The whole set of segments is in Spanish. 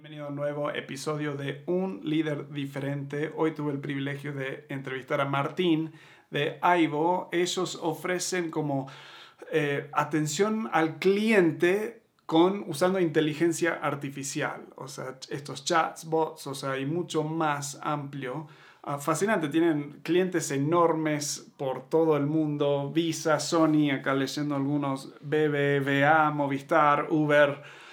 Bienvenido a un nuevo episodio de Un líder diferente. Hoy tuve el privilegio de entrevistar a Martín de Aivo. Ellos ofrecen como eh, atención al cliente con usando inteligencia artificial, o sea, estos chats, bots, o sea, y mucho más amplio. Ah, fascinante, tienen clientes enormes por todo el mundo, Visa, Sony, acá leyendo algunos, BBVA, Movistar, Uber.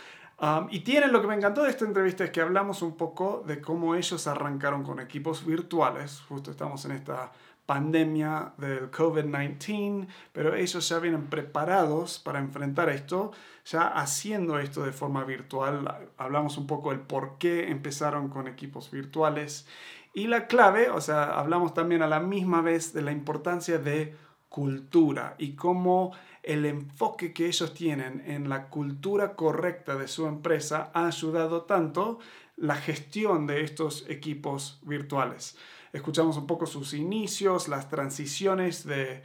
Y tienen lo que me encantó de esta entrevista es que hablamos un poco de cómo ellos arrancaron con equipos virtuales. Justo estamos en esta pandemia del COVID-19, pero ellos ya vienen preparados para enfrentar esto, ya haciendo esto de forma virtual. Hablamos un poco del por qué empezaron con equipos virtuales. Y la clave, o sea, hablamos también a la misma vez de la importancia de cultura y cómo el enfoque que ellos tienen en la cultura correcta de su empresa ha ayudado tanto la gestión de estos equipos virtuales. Escuchamos un poco sus inicios, las transiciones de,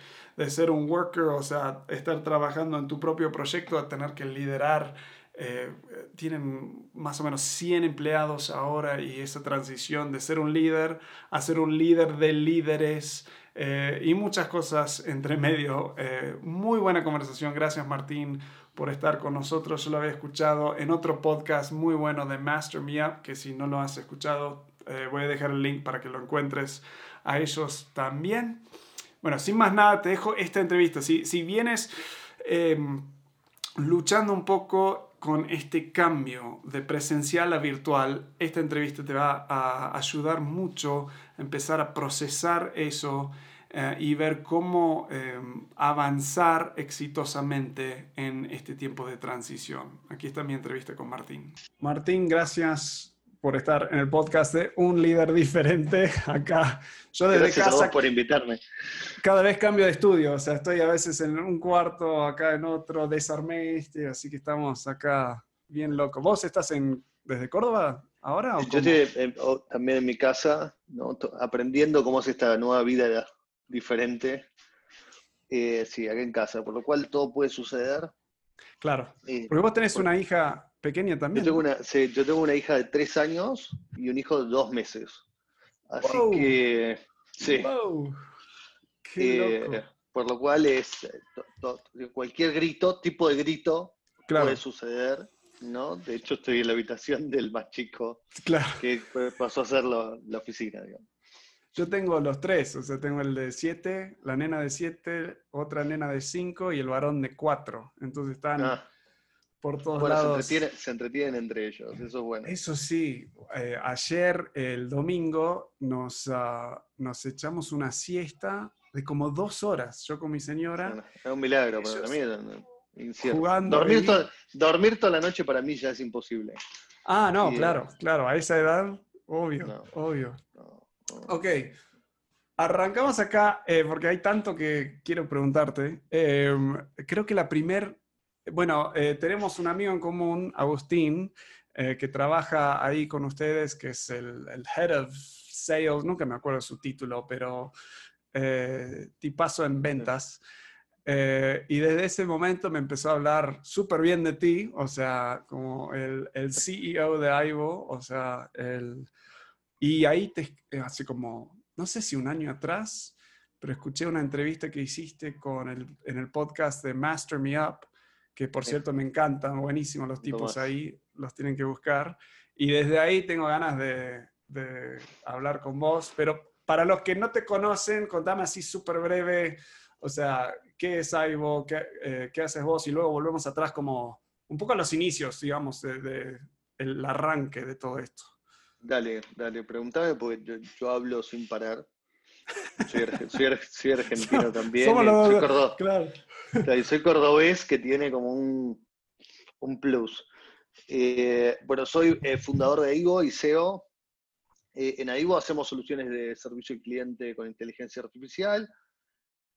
ser un worker, o sea, estar trabajando en tu propio proyecto a tener que liderar. Eh, tienen más o menos 100 empleados ahora y esa transición de ser un líder a ser un líder de líderes eh, y muchas cosas entre medio. Eh, muy buena conversación. Gracias Martín por estar con nosotros. Yo lo había escuchado en otro podcast muy bueno de Master Me Up, que si no lo has escuchado, eh, voy a dejar el link para que lo encuentres a ellos también. Bueno, sin más nada, te dejo esta entrevista. Si, si vienes em, luchando un poco con este cambio de presencial a virtual, esta entrevista te va a ayudar mucho a empezar a procesar eso eh, y ver cómo em, avanzar exitosamente en este tiempo de transición. Aquí está mi entrevista con Martín. Martín, gracias por estar en el podcast de Un Líder Diferente acá. Yo desde gracias casa... A por invitarme. Cada vez cambio de estudio, o sea, estoy a veces en un cuarto, acá en otro, desarmé este, así que estamos acá bien locos. ¿Vos estás en, desde Córdoba ahora? Yo estoy también en mi casa, aprendiendo cómo es esta nueva vida diferente. Eh, sí, acá en casa, por lo cual todo puede suceder. Claro. Eh, porque vos tenés una hija pequeña también. Yo tengo, una, yo tengo una hija de tres años y un hijo de dos meses. Así que. Sí. Eh, por lo cual es cualquier grito, tipo de grito, puede suceder. ¿no? De hecho, estoy en la habitación del más chico claro. que pasó a ser la oficina, digamos. Yo tengo los tres, o sea, tengo el de siete, la nena de siete, otra nena de cinco y el varón de cuatro. Entonces están ah. Por todos lados. Se entretienen, entre ellos, eso es bueno. Eso sí, eh, ayer, el domingo, nos, ah, nos echamos una siesta de como dos horas, yo con mi señora. Es un milagro para mí. Jugando dormir, dormir, toda la noche para mí ya es imposible. Ah, no, claro, claro, a esa edad, obvio, obvio. Ok. Arrancamos acá eh, porque hay tanto que quiero preguntarte. Em, creo que la primer, bueno, eh, tenemos un amigo en común, Agustín, eh, que trabaja ahí con ustedes, que es el, Head of Sales, nunca me acuerdo su título, pero tipazo en ventas. y desde ese momento me empezó a hablar súper bien de ti, o sea, como el, CEO de Ivo, o sea, el y ahí, te, eh, hace como, no sé si un año atrás, pero escuché una entrevista que hiciste con el, en el podcast de Master Me Up, que por cierto me encantan, buenísimos los tipos ahí, los tienen que buscar. Y desde ahí tengo ganas de, de hablar con vos, pero para los que no te conocen, contame así súper breve, o sea, ¿qué es Aibo? ¿Qué, eh, ¿Qué, haces vos? Y luego volvemos atrás como un poco a los inicios, digamos, del de, el arranque de todo esto. Dale, dale, pregúntame porque yo, hablo sin parar. Soy, argentino también. soy, claro. soy cordobés que tiene como un, un plus. Eh, bueno, soy eh, fundador de AIGO y CEO. Eh, en AIGO hacemos soluciones de servicio al cliente con inteligencia artificial.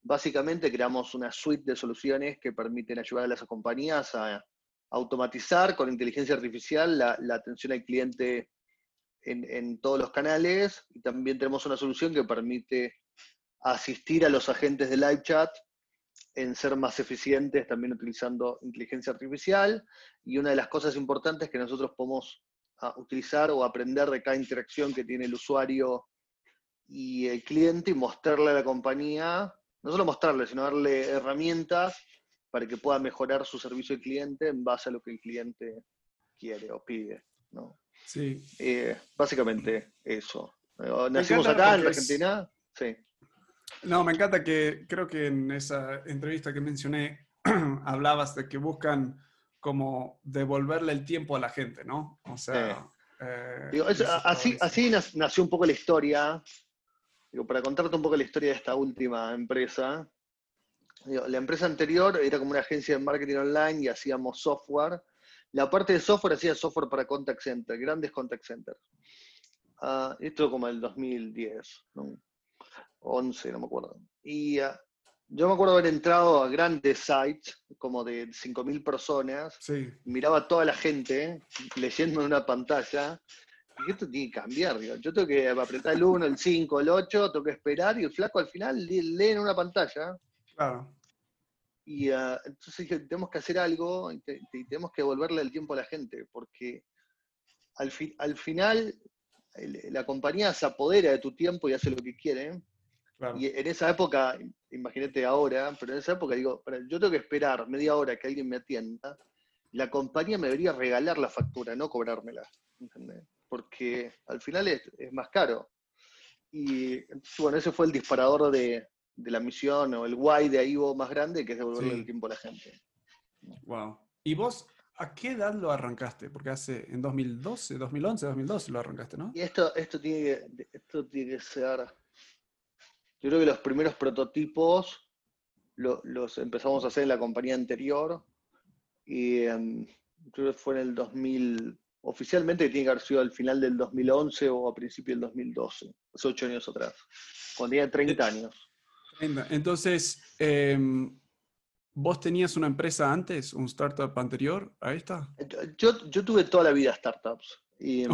Básicamente creamos una suite de soluciones que permiten ayudar a las compañías a automatizar con inteligencia artificial la, la atención al cliente en, todos los canales y también tenemos una solución que permite asistir a los agentes de live chat en ser más eficientes también utilizando inteligencia artificial. Y una de las cosas importantes que nosotros podemos a utilizar o aprender de cada interacción que tiene el usuario y el cliente y mostrarle a la compañía, no solo mostrarle, sino darle herramientas para que pueda mejorar su servicio al cliente en base a lo que el cliente quiere o pide. ¿no? Sí. Eh, básicamente eso. Nacimos acá en Argentina. Sí. No, me encanta que creo que en esa entrevista que mencioné hablabas de que buscan como devolverle el tiempo a la gente, ¿no? O sea... Eh, así, así nació un poco la historia, digo, para contarte un poco la historia de esta última empresa. la empresa anterior era como una agencia de marketing online y hacíamos software. La parte de software hacía software para contact center, grandes contact centers. Uh, esto como el 2010, ¿no? 11, no me acuerdo. Y uh, yo me acuerdo haber entrado a grandes sites, como de 5.000 personas, miraba a toda la gente leyendo en una pantalla, y esto tiene que cambiar, yo tengo que apretar el 1, el 5, el 8, tengo que esperar, y el flaco al final lee en una pantalla. Claro. Y uh, entonces dije, tenemos que hacer algo, y, tenemos que devolverle el tiempo a la gente, porque al, al final la compañía se apodera de tu tiempo y hace lo que quiere, y en esa época, imagínate ahora, pero en esa época digo, yo tengo que esperar media hora que alguien me atienda, la compañía me debería regalar la factura, no cobrármela, ¿entendés? Porque al final es, más caro. Y bueno, ese fue el disparador de, la misión o el why de Ivo más grande, que es devolverle el tiempo a la gente. Wow. ¿Y vos a qué edad lo arrancaste? Porque hace en 2012, 2011, 2012 lo arrancaste, ¿no? Y esto, esto, tiene, esto tiene que ser yo creo que los primeros prototipos los empezamos a hacer en la compañía anterior y em, creo que fue en el 2000, oficialmente tiene que haber sido al final del 2011 o a principio del 2012, hace ocho años atrás, cuando tenía 30 años. Entonces, em, ¿vos tenías una empresa antes, un startup anterior a esta? Yo, yo tuve toda la vida startups. Y, em,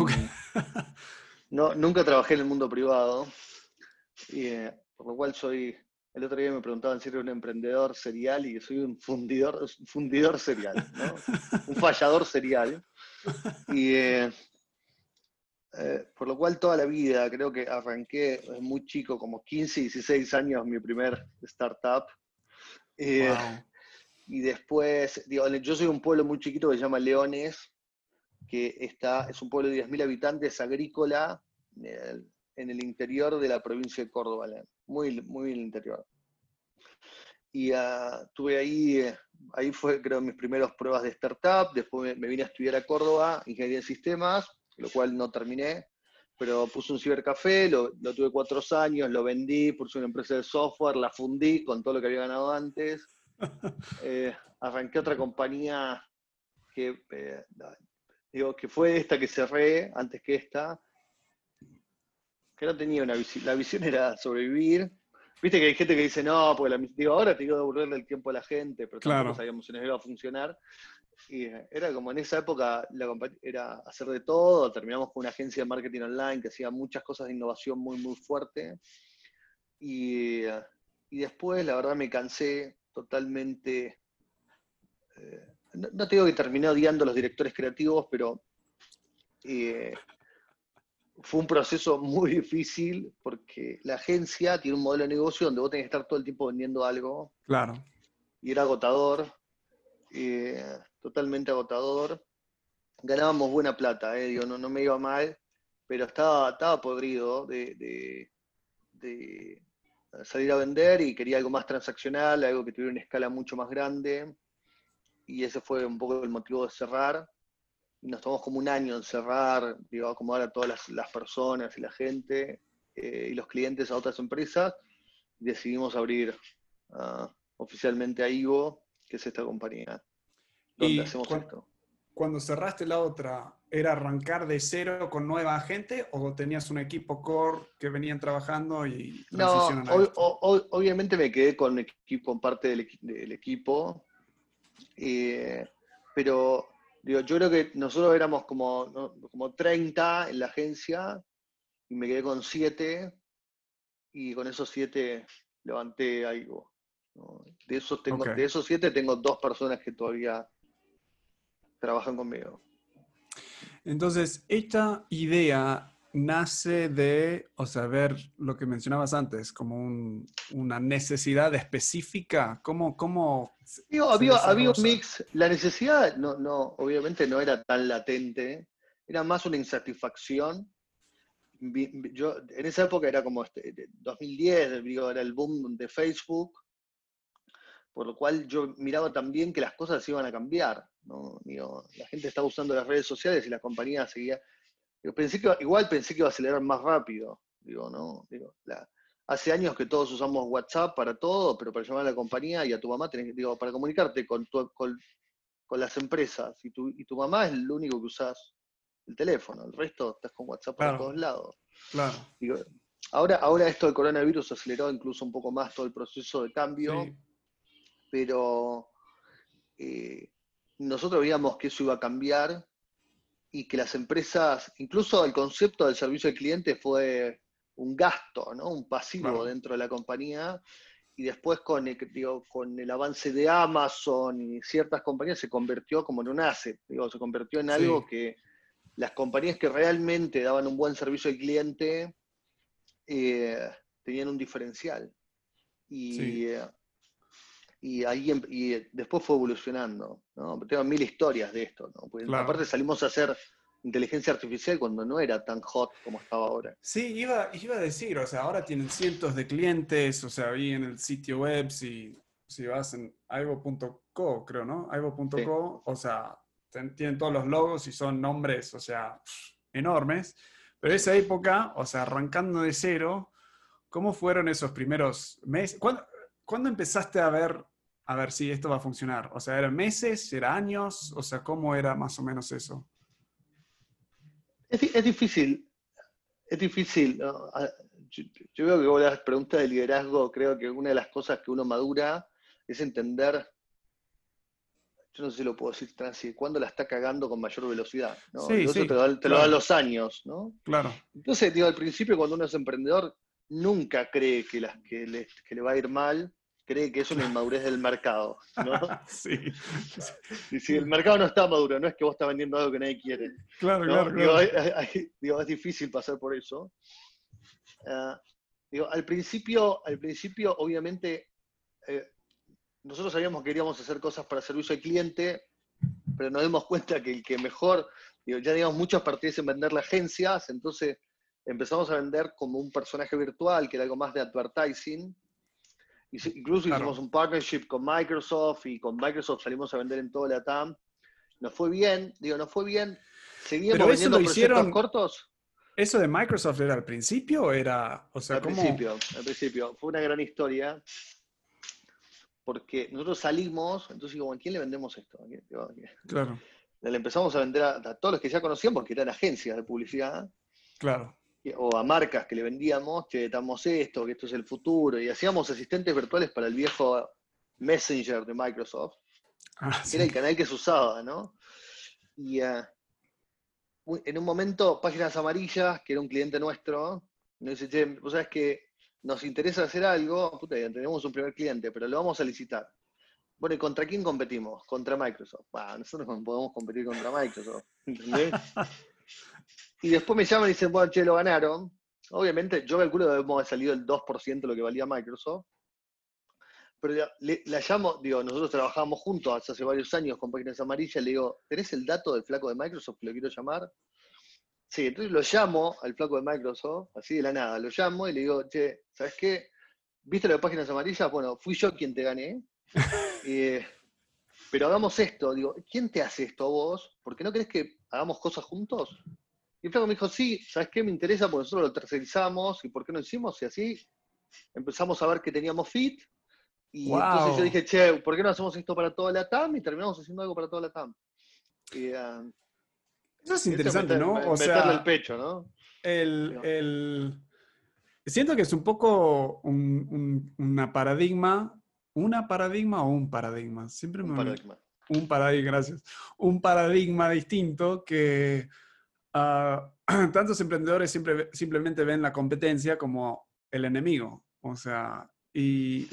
no, nunca trabajé en el mundo privado. Y, eh, por lo cual soy, el otro día me preguntaban si era un emprendedor serial y soy un fundidor, fundidor serial, ¿no? un fallador serial. Y eh, eh, por lo cual toda la vida, creo que arranqué muy chico, como 15, 16 años, mi primer startup. Eh, y después, digo, yo soy un pueblo muy chiquito que se llama Leones, que está, es un pueblo de 10.000 habitantes agrícola en el interior de la provincia de Córdoba muy, muy en el interior. Y uh, tuve ahí, ahí fue creo mis primeras pruebas de startup, después me, vine a estudiar a Córdoba, ingeniería de sistemas, lo cual no terminé, pero puse un cibercafé, lo, lo tuve cuatro años, lo vendí, puse una empresa de software, la fundí con todo lo que había ganado antes. Eh, arranqué otra compañía que, eh, digo, que fue esta que cerré antes que esta, que no tenía una visión. La visión era sobrevivir. Viste que hay gente que dice, no, porque la, digo, ahora te digo devolverle el tiempo a la gente, pero tampoco sabíamos si nos iba a funcionar. Y eh, era como en esa época la era hacer de todo. Terminamos con una agencia de marketing online que hacía muchas cosas de innovación muy, muy fuerte. Y, eh, y después, la verdad, me cansé totalmente. Eh, no, te digo que terminé odiando a los directores creativos, pero fue un proceso muy difícil porque la agencia tiene un modelo de negocio donde vos tenés que estar todo el tiempo vendiendo algo. Claro. Y era agotador, eh, totalmente agotador. Ganábamos buena plata, eh, digo, no, no me iba mal, pero estaba, estaba podrido de, de salir a vender y quería algo más transaccional, algo que tuviera una escala mucho más grande. Y ese fue un poco el motivo de cerrar nos tomamos como un año en cerrar, digo, acomodar a todas las, personas y la gente eh, y los clientes a otras empresas. decidimos abrir ah, oficialmente a Ivo, que es esta compañía donde hacemos esto. Cuando cerraste la otra, ¿era arrancar de cero con nueva gente o tenías un equipo core que venían trabajando y No, obviamente me quedé con, equipo, parte del, equipo, eh, pero Digo, yo creo que nosotros éramos como, como 30 en la agencia y me quedé con 7 y con esos 7 levanté algo. De, esos tengo, de esos 7 tengo dos personas que todavía trabajan conmigo. Entonces, esta idea nace de, o sea, ver lo que mencionabas antes, como una necesidad específica, ¿cómo...? cómo había, había un mix, la necesidad, no, no, obviamente no era tan latente, era más una insatisfacción. Yo, en esa época era como este, 2010, digo, era el boom de Facebook, por lo cual yo miraba también que las cosas iban a cambiar. ¿no? Digo, la gente estaba usando las redes sociales y la compañía seguía pensé que, igual pensé que iba a acelerar más rápido. Digo, ¿no? Digo, hace años que todos usamos WhatsApp para todo, pero para llamar a la compañía y a tu mamá, tenés, digo, para comunicarte con, con, las empresas. Y tu, y tu mamá es el único que usas el teléfono. El resto estás con WhatsApp para todos lados. Claro. ahora, ahora esto del coronavirus aceleró incluso un poco más todo el proceso de cambio, pero eh, nosotros veíamos que eso iba a cambiar y que las empresas, incluso el concepto del servicio al cliente fue un gasto, ¿no? un pasivo dentro de la compañía, y después con el, con el avance de Amazon y ciertas compañías se convirtió como en un asset, digo, se convirtió en algo que las compañías que realmente daban un buen servicio al cliente eh, tenían un diferencial. Y, eh, y ahí em, y después fue evolucionando. ¿no? Tengo mil historias de esto. ¿no? Aparte salimos a hacer inteligencia artificial cuando no era tan hot como estaba ahora. Sí, iba, iba a decir, o sea, ahora tienen cientos de clientes, o sea, ahí en el sitio web, si, si vas en aivo.co, creo, ¿no? aivo.co, o sea, tienen todos los logos y son nombres, o sea, enormes. Pero esa época, o sea, arrancando de cero, ¿cómo fueron esos primeros meses? ¿Cuándo, ¿Cuándo empezaste a ver, a ver si esto va a funcionar? O sea, ¿eran meses? ¿Era años? O sea, ¿cómo era más o menos eso? Es, difícil. Es difícil. Ah, yo, veo que vos las preguntas de liderazgo, creo que una de las cosas que uno madura es entender yo no sé si lo puedo decir tan así, cuando la está cagando con mayor velocidad. ¿no? Sí, Eso te, lo, dan los años, ¿no? Claro. Entonces, digo, al principio cuando uno es emprendedor, nunca cree que, las, que, le, que le va a ir mal, cree que es una inmadurez del mercado. ¿no? sí. Y si el mercado no está maduro, no es que vos estás vendiendo algo que nadie quiere. Claro, claro, claro. Digo, es difícil pasar por eso. Ah, digo, al principio, al principio, obviamente, eh, nosotros sabíamos que queríamos hacer cosas para servicio al cliente, pero nos dimos cuenta que el que mejor, digo, ya teníamos muchas partidas en vender las agencias, entonces empezamos a vender como un personaje virtual, que era algo más de advertising, Incluso hicimos un partnership con Microsoft y con Microsoft salimos a vender en toda la TAM. Nos fue bien, digo, nos fue bien. Seguimos vendiendo proyectos hicieron, cortos. ¿Eso de Microsoft era al principio o era, o sea, al principio, al principio. Fue una gran historia. Porque nosotros salimos, entonces digo, ¿a quién le vendemos esto? Claro. Le empezamos a vender a, a todos los que ya conocían porque eran agencias de publicidad. Claro o a marcas que le vendíamos, que estamos esto, que esto es el futuro, y hacíamos asistentes virtuales para el viejo Messenger de Microsoft, ah, que era el canal que se usaba, ¿no? Y uh, en un momento, Páginas Amarillas, que era un cliente nuestro, nos dice, che, vos sabés que nos interesa hacer algo, puta, tenemos un primer cliente, pero lo vamos a licitar. Bueno, ¿y contra quién competimos? Contra Microsoft. nosotros no podemos competir contra Microsoft. ¿Entendés? Y después me llaman y dicen, bueno, che, lo ganaron. Obviamente, yo calculo que debemos haber salido el 2% de lo que valía Microsoft. Pero la, llamo, digo, nosotros trabajamos juntos hace varios años con Páginas Amarillas, le digo, ¿tenés el dato del flaco de Microsoft que lo quiero llamar? Sí, entonces lo llamo al flaco de Microsoft, así de la nada, lo llamo y le digo, che, ¿sabes qué? ¿Viste lo de Páginas Amarillas? Bueno, fui yo quien te gané. Eh, pero hagamos esto, digo, ¿quién te hace esto a vos? ¿Por qué no crees que hagamos cosas juntos? Y el flaco me dijo, sí, ¿sabes qué? Me interesa porque nosotros lo tercerizamos y ¿por qué no hicimos? Y así empezamos a ver que teníamos fit. Y entonces yo dije, che, ¿por qué no hacemos esto para toda la TAM? Y terminamos haciendo algo para toda la TAM. Ah, Eso es interesante, ¿no? O sea, el pecho, ¿no? El, Siento que es un poco un, una paradigma, una paradigma o un paradigma. Siempre un paradigma. Un paradigma, gracias. Un paradigma distinto que Ah, tantos emprendedores siempre, simplemente ven la competencia como el enemigo. O sea, y,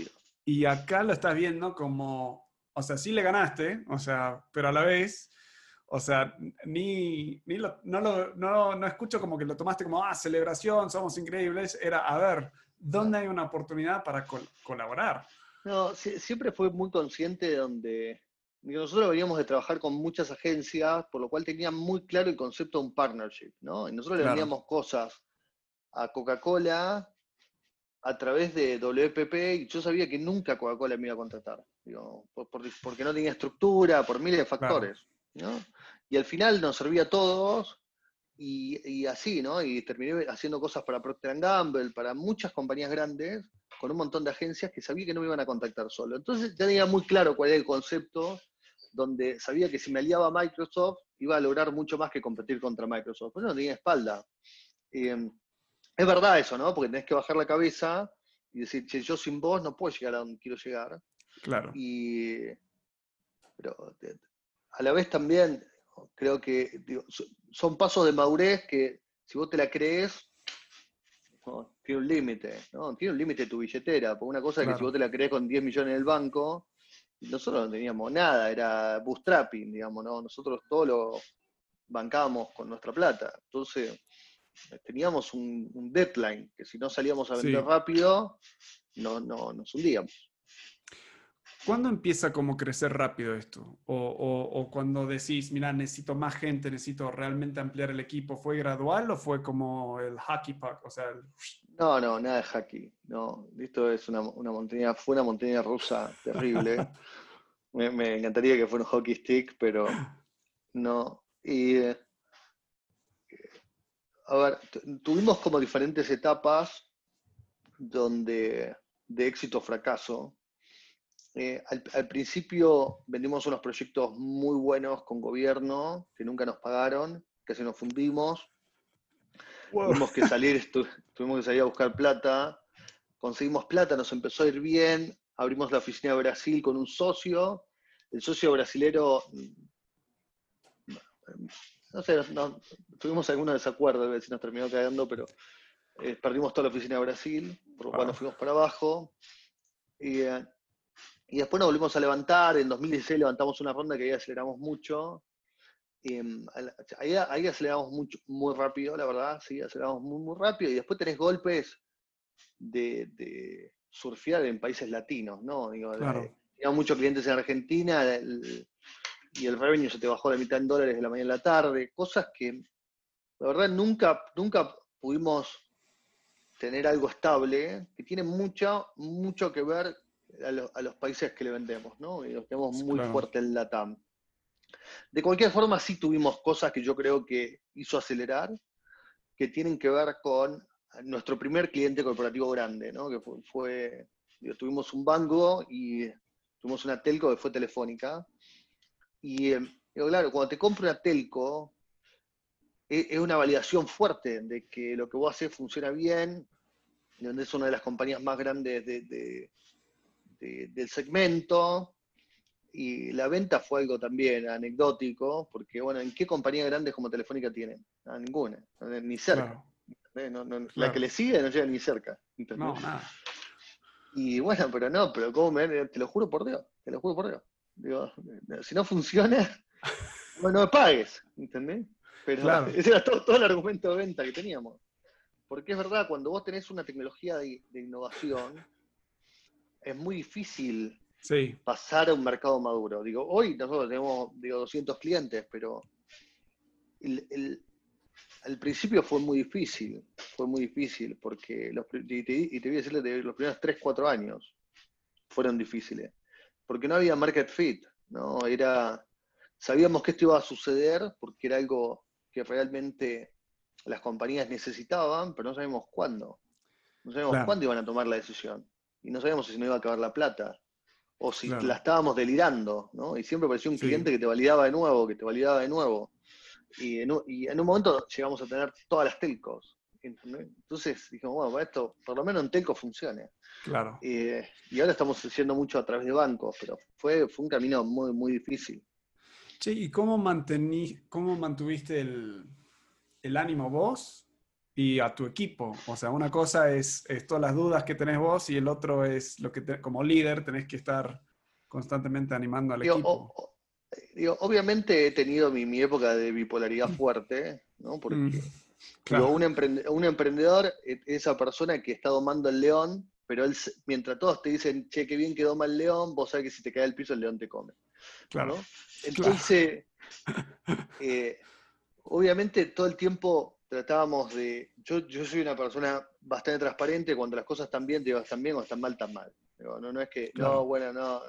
y, acá lo estás viendo como, o sea, sí le ganaste, o sea, pero a la vez, O sea, ni, ni lo, no, lo, no, no, escucho como que lo tomaste como, ah, celebración, somos increíbles. Era, a ver, ¿dónde hay una oportunidad para colaborar? No, siempre fue muy consciente de donde... Nosotros veníamos de trabajar con muchas agencias, por lo cual tenía muy claro el concepto de un partnership, ¿no? Y nosotros le vendíamos cosas a Coca-Cola a través de WPP y yo sabía que nunca Coca-Cola me iba a contratar, digo, porque no tenía estructura, por miles de factores. ¿no? Y al final nos servía a todos y, así, ¿no? Y terminé haciendo cosas para Procter Gamble, para muchas compañías grandes, con un montón de agencias que sabía que no me iban a contactar solo. Entonces ya tenía muy claro cuál era el concepto, donde sabía que si me aliaba a Microsoft iba a lograr mucho más que competir contra Microsoft. Pues no tenía espalda. Eh, es verdad eso, ¿no? Porque tenés que bajar la cabeza y decir, che, yo sin vos no puedo llegar a donde quiero llegar. Claro. Y, pero a la vez también creo que son pasos de madurez que si vos te la crees, tiene un límite, ¿no? Tiene un límite tu billetera, porque una cosa es que si vos te la crees con 10 millones en el banco, nosotros no teníamos nada, era bootstrapping, digamos, ¿no? Nosotros todo lo bancábamos con nuestra plata. Entonces, teníamos un, deadline, que si no salíamos a vender rápido, no, no, nos hundíamos. ¿Cuándo empieza como crecer rápido esto? O, o, cuando decís, mira, necesito más gente, necesito realmente ampliar el equipo, ¿fue gradual o fue como el hockey puck? O sea, No, no, nada de hockey. No, esto es una, una montaña, fue una montaña rusa terrible. me, me, encantaría que fuera un hockey stick, pero no. Y eh, a ver, tuvimos como diferentes etapas donde de éxito o fracaso. Eh, al, principio vendimos unos proyectos muy buenos con gobierno que nunca nos pagaron, que se nos fundimos. Tuvimos que salir, tuvimos que salir a buscar plata. Conseguimos plata, nos empezó a ir bien. Abrimos la oficina de Brasil con un socio. El socio brasilero no sé, tuvimos algunos desacuerdos, a ver si nos terminó cayendo, pero eh, perdimos toda la oficina de Brasil, por lo cual nos fuimos para abajo. Eh, y, después nos volvimos a levantar, en 2016 levantamos una ronda que ahí aceleramos mucho. Mm, ahí, aceleramos mucho, muy rápido, la verdad, sí, aceleramos muy, muy rápido. Y después tenés golpes de, surfear en países latinos, ¿no? Digo, teníamos muchos clientes en Argentina, y el revenue se te bajó la mitad en dólares de la mañana a la tarde, cosas que la verdad nunca, nunca pudimos tener algo estable, que tiene mucho, mucho que ver a, los países que le vendemos, ¿no? Y los tenemos muy fuerte en la TAM. De cualquier forma, sí tuvimos cosas que yo creo que hizo acelerar, que tienen que ver con nuestro primer cliente corporativo grande, ¿no? Que fue, tuvimos un banco y tuvimos una telco que fue telefónica, y eh, claro, cuando te compro una telco, e, es, una validación fuerte de que lo que vos haces funciona bien, donde es una de las compañías más grandes del segmento. Y la venta fue algo también anecdótico, porque bueno, ¿en qué compañía grande como Telefónica tienen? Ah, ninguna, ni cerca. La que le sigue no llega ni cerca. No, nada. Y bueno, pero no, pero ¿cómo te lo juro por Dios, te lo juro por Dios. Digo, si no funciona, bueno, me pagues, ¿entendés? Pero ese era todo, el argumento de venta que teníamos. Porque es verdad, cuando vos tenés una tecnología de, innovación, es muy difícil pasar a un mercado maduro. Digo, hoy nosotros tenemos digo, 200 clientes, pero el, al principio fue muy difícil, fue muy difícil, porque los, y, te, y te voy a decirle, los primeros 3, 4 años fueron difíciles porque no había market fit, ¿no? Era, sabíamos que esto iba a suceder porque era algo que realmente las compañías necesitaban, pero no sabíamos cuándo. No sabíamos cuándo iban a tomar la decisión. Y no sabíamos si nos iba a acabar la plata. O si la estábamos delirando, ¿no? Y siempre parecía un cliente que te validaba de nuevo, que te validaba de nuevo. Y en, y en un momento llegamos a tener todas las telcos. Entonces dijimos, bueno, para esto, por lo menos en telco funcione. Claro. y ahora estamos haciendo mucho a través de bancos, pero fue, fue un camino muy, muy difícil. Sí, ¿y cómo, mantení, cómo mantuviste el, el, ánimo vos y a tu equipo? O sea, una cosa es, es, todas las dudas que tenés vos y el otro es lo que como líder tenés que estar constantemente animando al equipo. digo, obviamente he tenido mi, época de bipolaridad mm. fuerte, ¿no? Porque mm, un, emprendedor es esa persona que está domando el león, pero él, mientras todos te dicen, che, qué bien que doma el león, vos sabés que si te cae el piso el león te come. Claro. Entonces, eh, obviamente todo el tiempo tratábamos de. Yo, yo soy una persona bastante transparente cuando las cosas están bien, digo, están bien o están mal, están mal. no, no es que, no, bueno, no.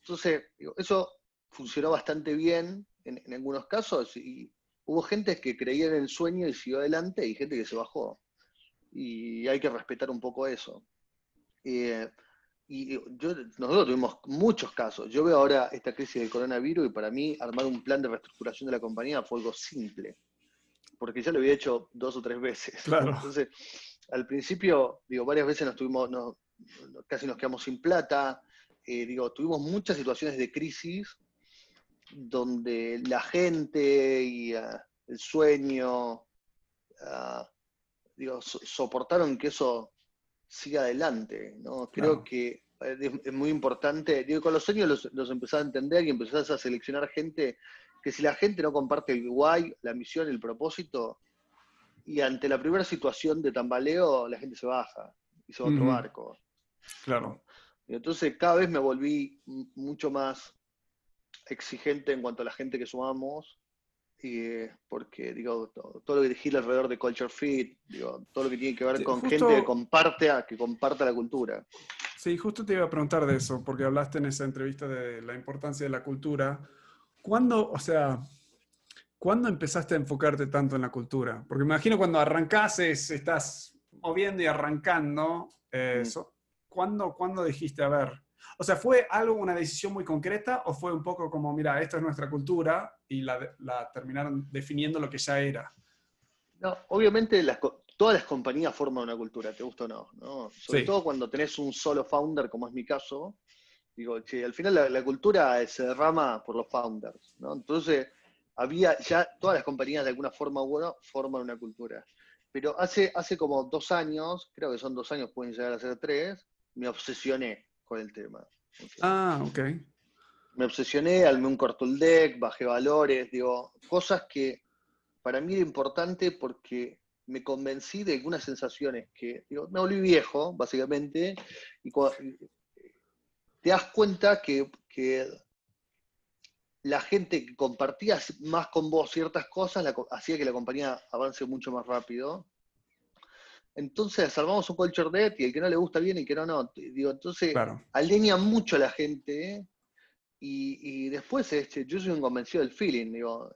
Entonces, eso funcionó bastante bien en, algunos casos y hubo gente que creía en el sueño y siguió adelante y gente que se bajó. Y hay que respetar un poco eso. Eh, y yo, nosotros tuvimos muchos casos. Yo veo ahora esta crisis del coronavirus y para mí armar un plan de reestructuración de la compañía fue algo simple, porque ya lo había hecho dos o tres veces. Entonces, al principio, digo, varias veces nos tuvimos, casi nos quedamos sin plata. Eh, digo, tuvimos muchas situaciones de crisis donde la gente y ah, el sueño, ah, digo, soportaron que eso siga adelante, ¿no? Creo que es, muy importante, digo, con los sueños los, los empezás a entender y empezás a seleccionar gente que si la gente no comparte el guay, la misión, el propósito, y ante la primera situación de tambaleo, la gente se baja y se va a otro barco. Claro. Y entonces cada vez me volví mucho más exigente en cuanto a la gente que sumamos, y, porque digo, todo, lo que dijiste alrededor de Culture Fit, digo, todo lo que tiene que ver con gente que comparte, que comparta la cultura. Sí, justo te iba a preguntar de eso, porque hablaste en esa entrevista de la importancia de la cultura. ¿Cuándo, o sea, cuándo empezaste a enfocarte tanto en la cultura? Porque me imagino cuando arrancases, estás moviendo y arrancando, eh, ¿cuándo, ¿cuándo dijiste, a ver, o sea, ¿fue algo, una decisión muy concreta o fue un poco como, mira, esto es nuestra cultura y la, terminaron definiendo lo que ya era? No, obviamente todas las compañías forman una cultura, te gusta o no, Sobre todo cuando tenés un solo founder, como es mi caso. Digo, che, al final la, cultura se derrama por los founders, ¿no? Entonces, había ya, todas las compañías de alguna forma u otra forman una cultura. Pero hace, hace como dos años, creo que son dos años, pueden llegar a ser tres, me obsesioné con el tema. Ah, ok. Me obsesioné, armé un cortul deck, bajé valores, digo, cosas que para mí era importante porque me convencí de algunas sensaciones que, digo, me volví viejo, básicamente, y te das cuenta que, que la gente que compartía más con vos ciertas cosas hacía que la compañía avance mucho más rápido. Entonces salvamos un culture debt y el que no le gusta bien y el que no, no. Digo, entonces alinea mucho a la gente y, después este, yo soy un convencido del feeling. Digo,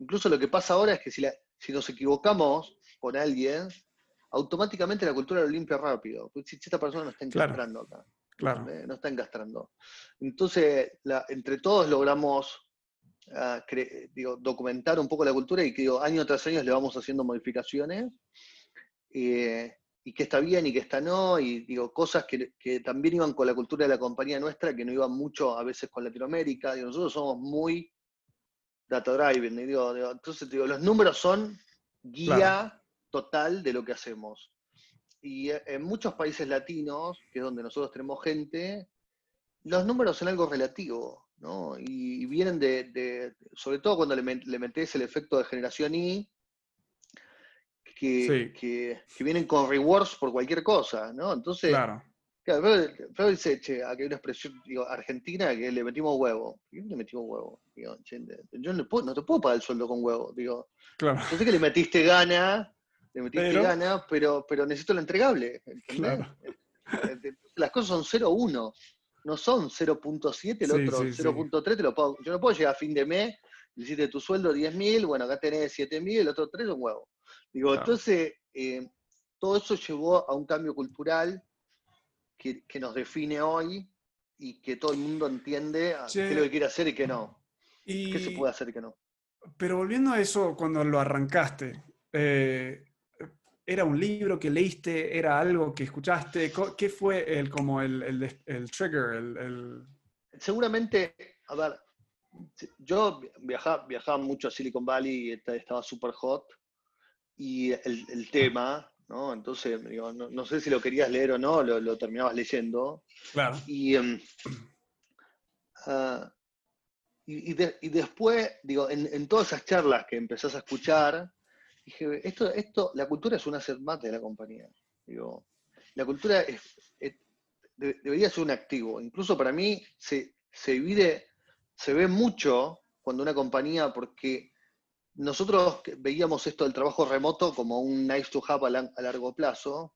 incluso lo que pasa ahora es que si, si nos equivocamos con alguien, automáticamente la cultura lo limpia rápido. Si esta persona no está encastrando acá. Claro. No está encastrando. Entonces, entre todos logramos ah, digo, documentar un poco la cultura y que digo, año tras año le vamos haciendo modificaciones eh, y que está bien y que está no, y digo, cosas que, también iban con la cultura de la compañía nuestra, que no iban mucho a veces con Latinoamérica. Digo, nosotros somos muy data driven, digo, entonces digo, los números son guía total de lo que hacemos. Y eh, en muchos países latinos, que es donde nosotros tenemos gente, los números son algo relativo, ¿no? Y, vienen de, sobre todo cuando le, le metes el efecto de generación Y, que, vienen con rewards por cualquier cosa, ¿no? Entonces, claro. Claro, dice, che, aquí hay una expresión digo, argentina que le metimos huevo. ¿Qué le metimos huevo? Digo, yo no, puedo, no, te puedo pagar el sueldo con huevo. Digo, claro. yo sé que le metiste gana, le metiste pero... gana, pero, pero necesito lo entregable. Claro. Las cosas son 0,1, no son 0.7, el otro 0.3 te lo pago. Yo no puedo llegar a fin de mes, hiciste tu sueldo 10.000, bueno, acá tenés 7.000, el otro 3 un huevo. Digo, entonces, eh, todo eso llevó a un cambio cultural que, nos define hoy y que todo el mundo entiende qué es lo que quiere hacer y qué no. ¿Qué se puede hacer y qué no? Pero volviendo a eso, cuando lo arrancaste, eh, ¿era un libro que leíste? ¿Era algo que escuchaste? ¿Qué fue el, como el, el, trigger? El, Seguramente, a ver, yo viajaba, viajaba mucho a Silicon Valley y estaba súper hot y el, tema, ¿no? Entonces, no, sé si lo querías leer o no, lo, terminabas leyendo. Claro. Y, em, ah, y, después, digo, en, todas esas charlas que empezás a escuchar, dije, esto, esto, la cultura es un asset más de la compañía. Digo, la cultura debería ser un activo. Incluso para mí se, se divide, se ve mucho cuando una compañía, porque nosotros veíamos esto del trabajo remoto como un nice to have a, largo plazo.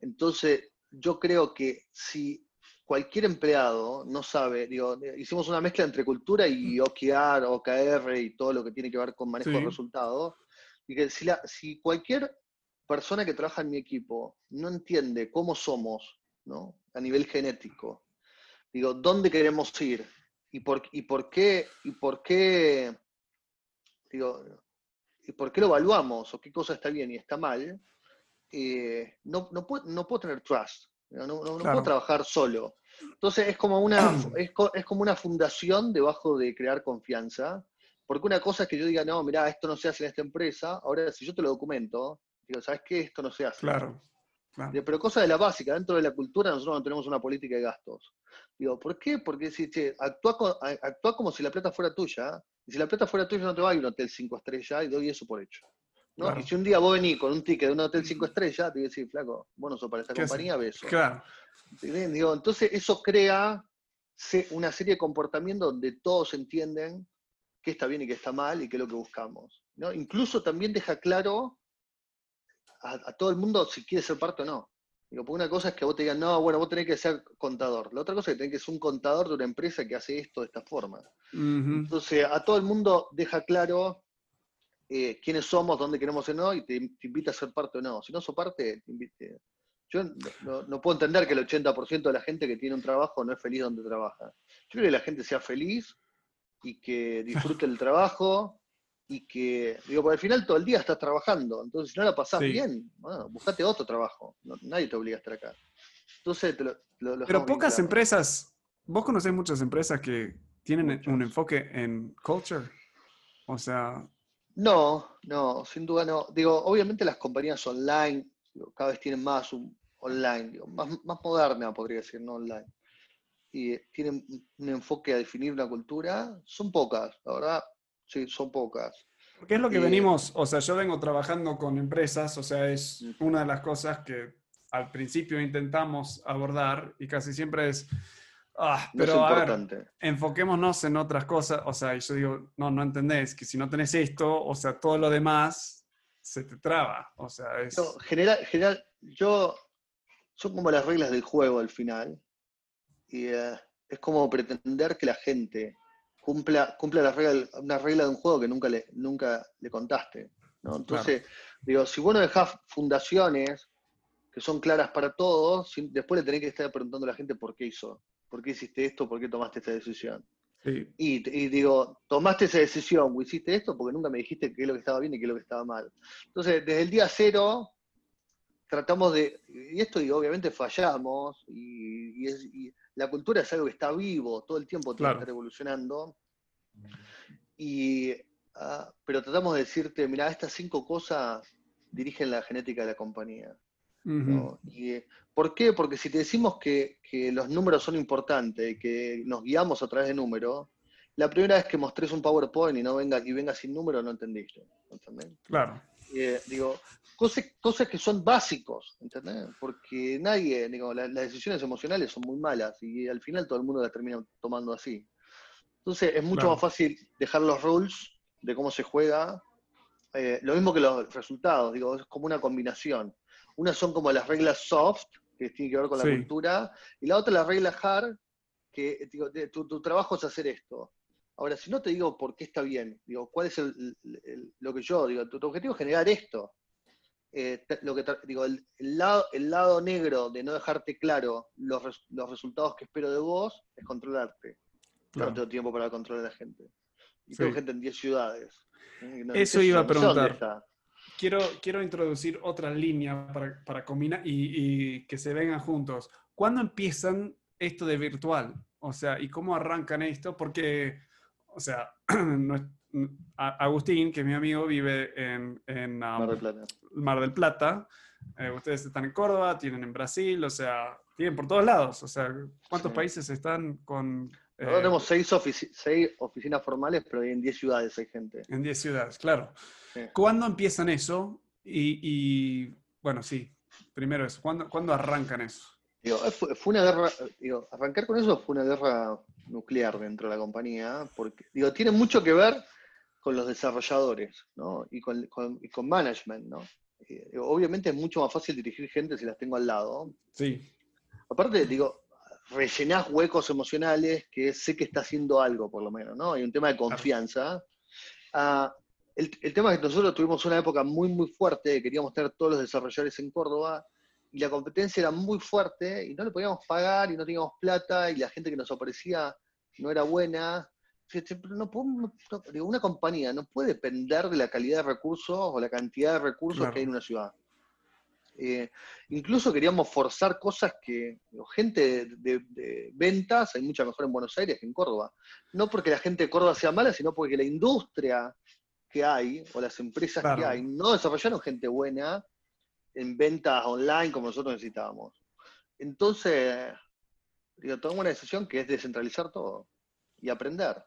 Entonces, yo creo que si cualquier empleado no sabe, digo, hicimos una mezcla entre cultura y OKR, OKR y todo lo que tiene que ver con manejo de resultados, y que si, la, si cualquier persona que trabaja en mi equipo no entiende cómo somos, ¿no? A nivel genético, digo, ¿dónde queremos ir? ¿Y por, y por qué, y por qué digo, ¿y por qué lo evaluamos? ¿O qué cosa está bien y está mal? Eh, no, no, puedo, no, puedo, tener trust, no, no, puedo trabajar solo. Entonces es como, una, es, es, como una fundación debajo de crear confianza, porque una cosa es que yo diga, no, mira, esto no se hace en esta empresa, ahora si yo te lo documento, digo, ¿sabes qué? Esto no se hace. Claro. Pero cosa de la básica, dentro de la cultura nosotros no tenemos una política de gastos. Digo, ¿por qué? Porque si actúa, actúa como si la plata fuera tuya, y si la plata fuera tuya, no te va a ir a un hotel 5 estrellas y doy eso por hecho. ¿No? Y si un día vos venís con un ticket de un hotel 5 estrellas, te voy a decir, flaco, bueno, sos para esta compañía, beso. Claro. Digo, entonces eso crea una serie de comportamientos donde todos entienden qué está bien y qué está mal y qué es lo que buscamos. ¿no? Incluso también deja claro a, a todo el mundo si quiere ser parte o no. Digo, porque una cosa es que vos te digan, no, bueno, vos tenés que ser contador. La otra cosa es que tenés que ser un contador de una empresa que hace esto de esta forma. Entonces, a todo el mundo deja claro eh, quiénes somos, dónde queremos ser no, y te, invita a ser parte o no. Si no sos parte, te invite. Yo no, puedo entender que el 80% de la gente que tiene un trabajo no es feliz donde trabaja. Yo creo que la gente sea feliz y que disfrute el trabajo y que, digo, por al final todo el día estás trabajando, entonces si no la pasás bien, bueno, buscate otro trabajo, nadie te obliga a estar acá. Entonces, te lo, Pero pocas empresas, vos conocés muchas empresas que tienen un enfoque en culture, o sea... No, no, sin duda no. Digo, obviamente las compañías online cada vez tienen más un online, digo, más, más moderna podría decir, no online. Y tienen un enfoque a definir una cultura, son pocas, la verdad, Sí, son pocas. ¿Qué es lo que venimos? O sea, yo vengo trabajando con empresas, o sea, es una de las cosas que al principio intentamos abordar y casi siempre es, ah, pero a ver, enfoquémonos en otras cosas, o sea, yo digo, no, no entendés que si no tenés esto, o sea, todo lo demás se te traba, o sea, es... general, general, yo, son como las reglas del juego al final, y eh, es como pretender que la gente cumpla, cumpla la regla, una regla de un juego que nunca le, nunca le contaste. ¿no? Entonces, digo, si vos no dejás fundaciones que son claras para todos, después le tenés que estar preguntando a la gente por qué hizo, por qué hiciste esto, por qué tomaste esta decisión. Y, digo, tomaste esa decisión o hiciste esto porque nunca me dijiste qué es lo que estaba bien y qué es lo que estaba mal. Entonces, desde el día cero, tratamos de, y esto y obviamente fallamos, y, y, la cultura es algo que está vivo, todo el tiempo tiene que estar evolucionando. Y, ah, pero tratamos de decirte, mira, estas cinco cosas dirigen la genética de la compañía. Y, ¿Por qué? Porque si te decimos que, los números son importantes que nos guiamos a través de números, la primera vez que mostrés un PowerPoint y no venga y venga sin número, no entendiste. Claro. Eh, digo, cosas, cosas que son básicos, ¿entendés? Porque nadie, digo, las decisiones emocionales son muy malas y al final todo el mundo las termina tomando así. Entonces es mucho más fácil dejar los rules de cómo se juega. Eh, lo mismo que los resultados, digo, es como una combinación. Una son como las reglas soft, que tienen que ver con la cultura, y la otra las reglas hard, que digo, tu, trabajo es hacer esto. Ahora, si no te digo por qué está bien, digo, cuál es lo que yo digo, tu, objetivo es generar esto. Eh, lo que digo, el, lado, el lado negro de no dejarte claro los, resultados que espero de vos es controlarte. No tengo tiempo para controlar a la gente. Y tengo gente en 10 ciudades. Eso iba a preguntar. Quiero, quiero introducir otra línea para, para combinar y, y que se vengan juntos. ¿Cuándo empiezan esto de virtual? O sea, ¿y cómo arrancan esto? Porque, o sea, Agustín, que es mi amigo, vive en, um, Mar del Plata. Eh, ustedes están en Córdoba, tienen en Brasil, o sea, tienen por todos lados. O sea, ¿cuántos países están con...? Nosotros tenemos seis, oficinas formales, pero en 10 ciudades hay gente. En 10 ciudades, claro. ¿Cuándo empiezan eso? Y, bueno, sí, primero eso. ¿Cuándo, ¿cuándo arrancan eso? fue, una guerra, arrancar con eso fue una guerra nuclear dentro de la compañía, porque digo, tiene mucho que ver con los desarrolladores ¿no? y, con, con, management. ¿no? Eh, obviamente es mucho más fácil dirigir gente si las tengo al lado. Sí. Aparte, digo, rellenás huecos emocionales que sé que está haciendo algo, por lo menos, ¿no? Hay un tema de confianza. Ah, el, el, tema es que nosotros tuvimos una época muy, muy fuerte, queríamos tener todos los desarrolladores en Córdoba, y la competencia era muy fuerte, y no le podíamos pagar, y no teníamos plata, y la gente que nos aparecía no era buena. No una compañía no puede depender de la calidad de recursos o la cantidad de recursos que hay en una ciudad. Eh, incluso queríamos forzar cosas que, gente de, ventas, hay mucha mejor en Buenos Aires que en Córdoba. No porque la gente de Córdoba sea mala, sino porque la industria que hay, o las empresas que hay, no desarrollaron gente buena en ventas online como nosotros necesitábamos. Entonces, digo, tomamos una decisión que es descentralizar todo y aprender.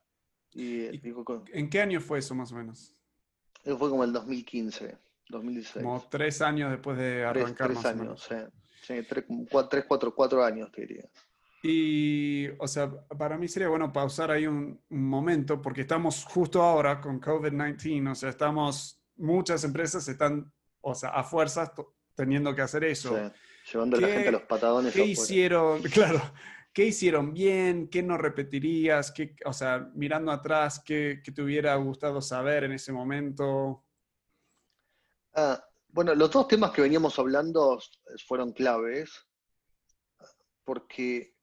Y, ¿En qué año fue eso más o menos? Eso fue como el 2015, 2016. Como tres años después de arrancar. Tres, años, sí. sí tres, cuatro, cuatro, años, te diría. Y, o sea, para mí sería bueno pausar ahí un, momento, porque estamos justo ahora con COVID-19, o sea, estamos, muchas empresas están, o sea, a fuerzas teniendo que hacer eso. Sí, llevando a la gente a los patadones. ¿Qué hicieron? Claro, ¿qué hicieron bien? ¿Qué no repetirías? ¿Qué, o sea, mirando atrás, ¿qué, te hubiera gustado saber en ese momento? Ah, bueno, los dos temas que veníamos hablando fueron claves, porque,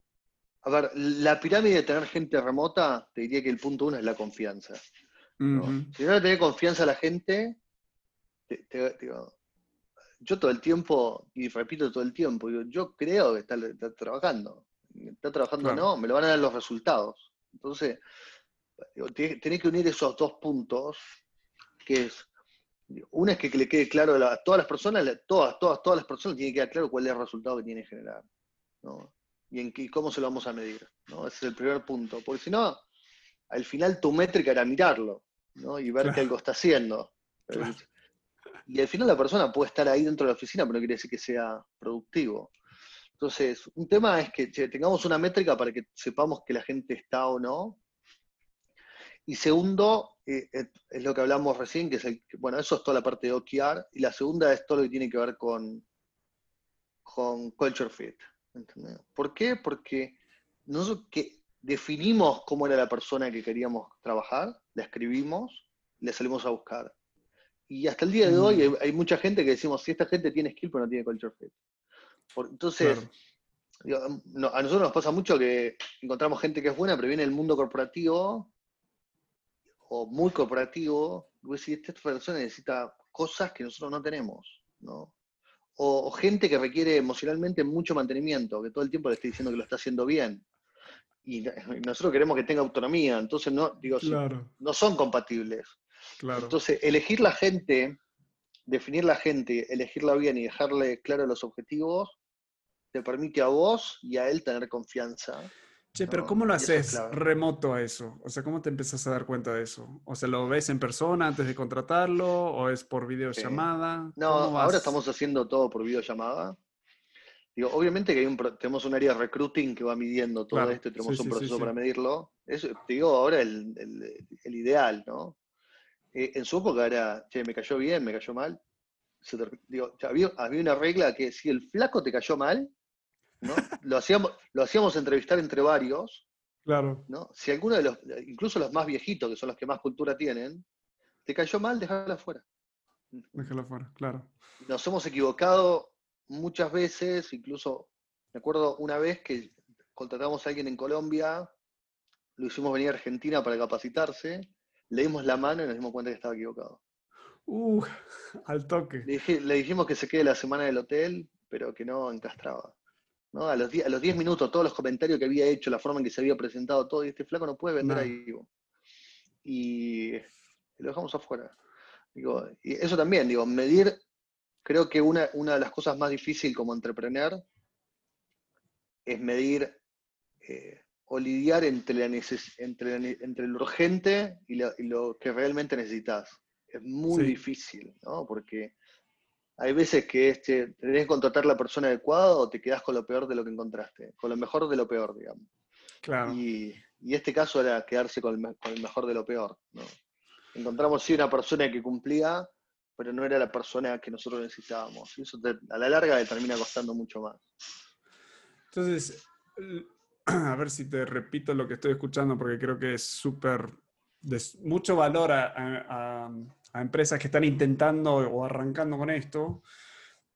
a ver, la pirámide de tener gente remota, te diría que el punto uno es la confianza. Si no le tenés confianza a la gente, te, yo todo el tiempo, y repito todo el tiempo, yo, creo que está, trabajando. Está trabajando o no, me lo van a dar los resultados. Entonces, tenés que unir esos dos puntos, que es, una es que, le quede claro a todas las personas, todas, todas, todas las personas tienen que quedar claro cuál es el resultado que tiene que generar. Y, en, cómo se lo vamos a medir. ¿no? Ese es el primer punto. Porque si no, al final tu métrica era mirarlo ¿no? y ver qué algo está haciendo. Y al final la persona puede estar ahí dentro de la oficina, pero no quiere decir que sea productivo. Entonces, un tema es que tengamos una métrica para que sepamos que la gente está o no. Y segundo, eh, es lo que hablamos recién, que es el, bueno, eso es toda la parte de OKR, y la segunda es todo lo que tiene que ver con, con Culture Fit. ¿Por qué? Porque nosotros que definimos cómo era la persona que queríamos trabajar, la escribimos, le salimos a buscar. Y hasta el día de hoy mm. hay, mucha gente que decimos, si esta gente tiene skill, pero no tiene culture fit. entonces, a nosotros nos pasa mucho que encontramos gente que es buena, pero viene del mundo corporativo o muy corporativo, y vos decís, esta persona necesita cosas que nosotros no tenemos, ¿no? O, gente que requiere emocionalmente mucho mantenimiento, que todo el tiempo le esté diciendo que lo está haciendo bien. Y nosotros queremos que tenga autonomía, entonces no, digo, no son compatibles. Entonces, elegir la gente, definir la gente, elegirla bien y dejarle claro los objetivos, te permite a vos y a él tener confianza. Che, pero ¿cómo lo haces remoto a eso? O sea, ¿cómo te empezás a dar cuenta de eso? O sea, ¿lo ves en persona antes de contratarlo o es por videollamada? No, ahora estamos haciendo todo por videollamada. Digo, obviamente que hay un, tenemos un área de recruiting que va midiendo todo esto y tenemos un proceso para medirlo. Eso, te digo, ahora el, el ideal, ¿no? Eh, en su época era, che, me cayó bien, me cayó mal. había, una regla que si el flaco te cayó mal, ¿no? lo, hacíamos, lo hacíamos entrevistar entre varios. Claro. ¿no? Si alguno de los, incluso los más viejitos, que son los que más cultura tienen, te cayó mal, déjalo afuera. Déjalo afuera, claro. Nos hemos equivocado muchas veces, incluso me acuerdo una vez que contratamos a alguien en Colombia, lo hicimos venir a Argentina para capacitarse, le dimos la mano y nos dimos cuenta que estaba equivocado. Uh, al toque. Le, dijimos que se quede la semana del hotel, pero que no encastraba. ¿No? A los 10 minutos, todos los comentarios que había hecho, la forma en que se había presentado todo, y este flaco no puede vender ahí. Y lo dejamos afuera. Digo, y eso también, digo, medir, creo que una, una de las cosas más difíciles como entrepreneur es medir eh, o lidiar entre, la entre, entre lo urgente y lo, que realmente necesitas. Es muy difícil, ¿no? Porque hay veces que este, tenés que contratar a la persona adecuada o te quedás con lo peor de lo que encontraste, con lo mejor de lo peor, digamos. Claro. Y, y este caso era quedarse con el, mejor de lo peor. ¿no? Encontramos sí una persona que cumplía, pero no era la persona que nosotros necesitábamos. Y eso a la larga le termina costando mucho más. Entonces, a ver si te repito lo que estoy escuchando, porque creo que es súper, de mucho valor a, empresas que están intentando o arrancando con esto,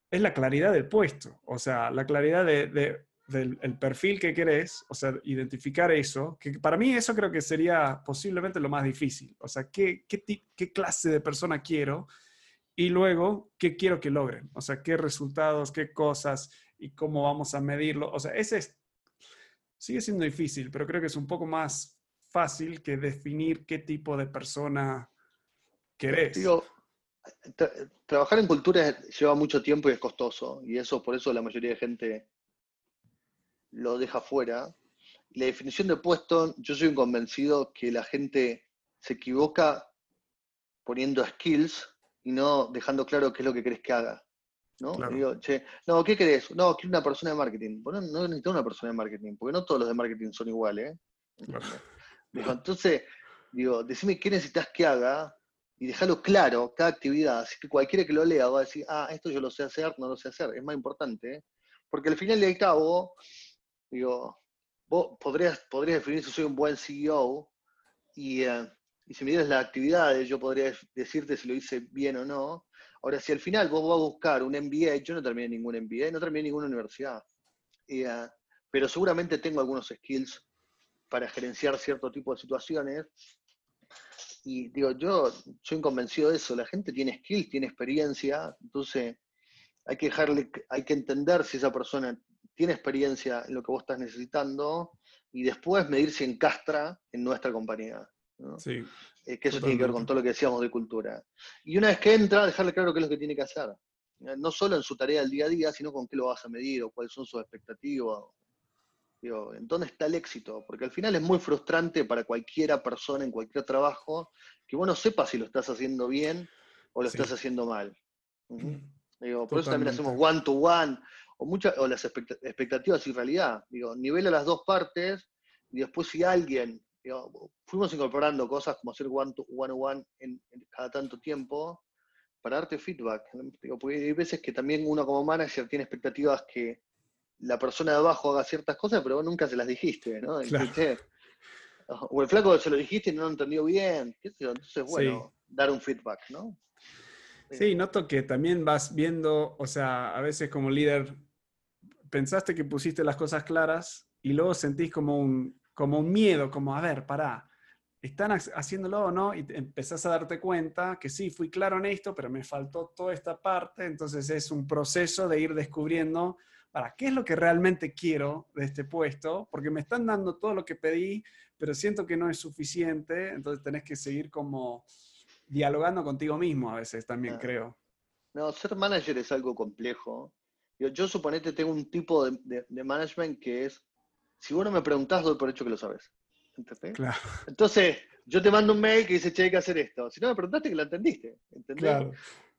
es la claridad del puesto, o sea, la claridad de, del perfil que querés, o sea, identificar eso, que para mí eso creo que sería posiblemente lo más difícil, o sea, qué, qué, qué clase de persona quiero y luego qué quiero que logren, o sea, qué resultados, qué cosas y cómo vamos a medirlo, o sea, ese es sigue siendo difícil, pero creo que es un poco más fácil que definir qué tipo de persona querés. trabajar en cultura lleva mucho tiempo y es costoso, y eso por eso la mayoría de gente lo deja fuera. La definición de puesto, yo soy un convencido que la gente se equivoca poniendo skills y no dejando claro qué es lo que crees que haga. ¿no? Digo, che, no, ¿qué querés? No, quiero una persona de marketing. Bueno, no necesito una persona de marketing, porque no todos los de marketing son iguales. ¿eh? entonces, digo, decime qué necesitas que haga y déjalo claro, cada actividad. Así que cualquiera que lo lea va a decir, ah, esto yo lo sé hacer, no lo sé hacer. Es más importante, ¿eh? porque al final al cabo, digo, vos podrías, podrías definir si soy un buen CEO y, eh, y si me dieras las actividades, yo podría decirte si lo hice bien o no, Ahora, si al final vos vas a buscar un MBA, yo no terminé ningún MBA, no terminé ninguna universidad, ah, pero seguramente tengo algunos skills para gerenciar cierto tipo de situaciones. Y digo, yo soy convencido de eso, la gente tiene skills, tiene experiencia, entonces hay que dejarle, hay que entender si esa persona tiene experiencia en lo que vos estás necesitando y después medir si encastra en nuestra compañía. Sí. Eh, que eso tiene que ver con todo lo que decíamos de cultura. Y una vez que entra, dejarle claro qué es lo que tiene que hacer. No solo en su tarea del día a día, sino con qué lo vas a medir o cuáles son sus expectativas. Digo, ¿En dónde está el éxito? Porque al final es muy frustrante para cualquiera persona en cualquier trabajo que vos no sepas si lo estás haciendo bien o lo estás haciendo mal. Mm. Digo, por eso también hacemos one to one o, muchas o las expectativas y realidad. Digo, nivela las dos partes y después si alguien fuimos incorporando cosas como hacer one to one, one en, cada tanto tiempo para darte feedback. porque hay veces que también uno como manager tiene expectativas que la persona de abajo haga ciertas cosas, pero vos nunca se las dijiste, ¿no? O el flaco se lo dijiste y no lo entendió bien. Entonces, bueno, dar un feedback, ¿no? Sí, noto que también vas viendo, o sea, a veces como líder, pensaste que pusiste las cosas claras y luego sentís como un, como un miedo, como, a ver, pará, ¿están haciéndolo o no? Y empezás a darte cuenta que sí, fui claro en esto, pero me faltó toda esta parte, entonces es un proceso de ir descubriendo, para qué es lo que realmente quiero de este puesto, porque me están dando todo lo que pedí, pero siento que no es suficiente, entonces tenés que seguir como dialogando contigo mismo a veces también, creo. No, ser manager es algo complejo. Yo, yo suponete tengo un tipo de, de management que es si vos no me preguntás, doy por hecho que lo sabes. ¿Entendés? Claro. Entonces, yo te mando un mail que dice, che, hay que hacer esto. Si no me preguntaste, que lo entendiste. ¿Entendés? Claro.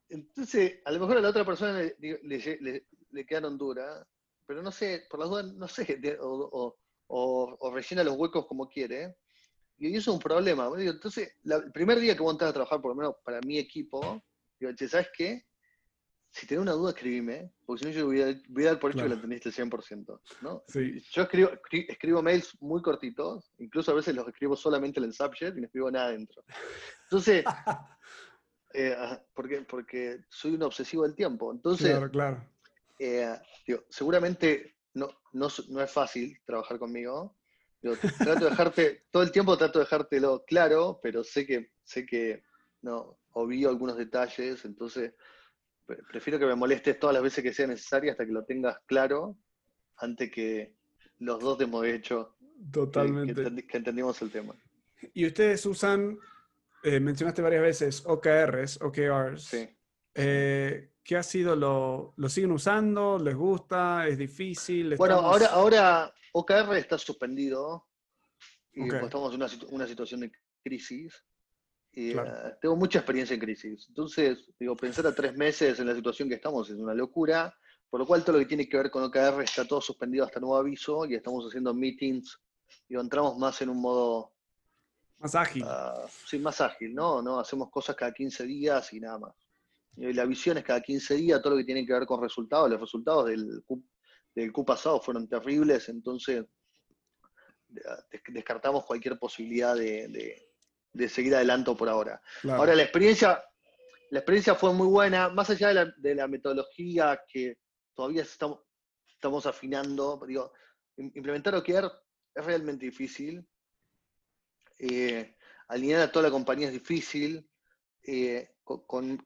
Entonces, a lo mejor a la otra persona le, quedaron duras, pero no sé, por las dudas, no sé, o, rellena los huecos como quiere. Y eso es un problema. Entonces, el primer día que vos entras a trabajar, por lo menos para mi equipo, digo, che, ¿sabes qué? si tenés una duda, escribime, porque si no yo voy a, dar por hecho que la entendiste el 100%. ¿no? Yo escribo, escribo mails muy cortitos, incluso a veces los escribo solamente en el subject y no escribo nada dentro. Entonces, eh, porque, porque soy un obsesivo del tiempo. Entonces, claro, claro. Eh, seguramente no, no, no, es fácil trabajar conmigo. trato de dejarte, todo el tiempo trato de dejártelo claro, pero sé que, sé que no, obvio algunos detalles, entonces prefiero que me molestes todas las veces que sea necesario hasta que lo tengas claro, antes que los dos hemos hecho Totalmente. Que, entendimos el tema. Y ustedes usan, eh, mencionaste varias veces OKRs, OKRs. Sí. Eh, ¿Qué ha sido lo, lo siguen usando? ¿Les gusta? ¿Es difícil? Bueno, ahora, ahora OKR está suspendido y estamos en una, situación de crisis. Y, eh, tengo mucha experiencia en crisis. Entonces, digo, pensar a tres meses en la situación que estamos es una locura, por lo cual todo lo que tiene que ver con OKR está todo suspendido hasta nuevo aviso y estamos haciendo meetings y entramos más en un modo... Más ágil. Uh, sí, más ágil, ¿no? ¿no? Hacemos cosas cada 15 días y nada más. La visión es cada 15 días, todo lo que tiene que ver con resultados. Los resultados del Q, del Q pasado fueron terribles, entonces descartamos cualquier posibilidad de, seguir adelante por ahora. Ahora, la experiencia, la experiencia fue muy buena, más allá de la, metodología que todavía estamos, estamos afinando, digo, implementar OKR es realmente difícil. Eh, alinear a toda la compañía es difícil. Eh, con,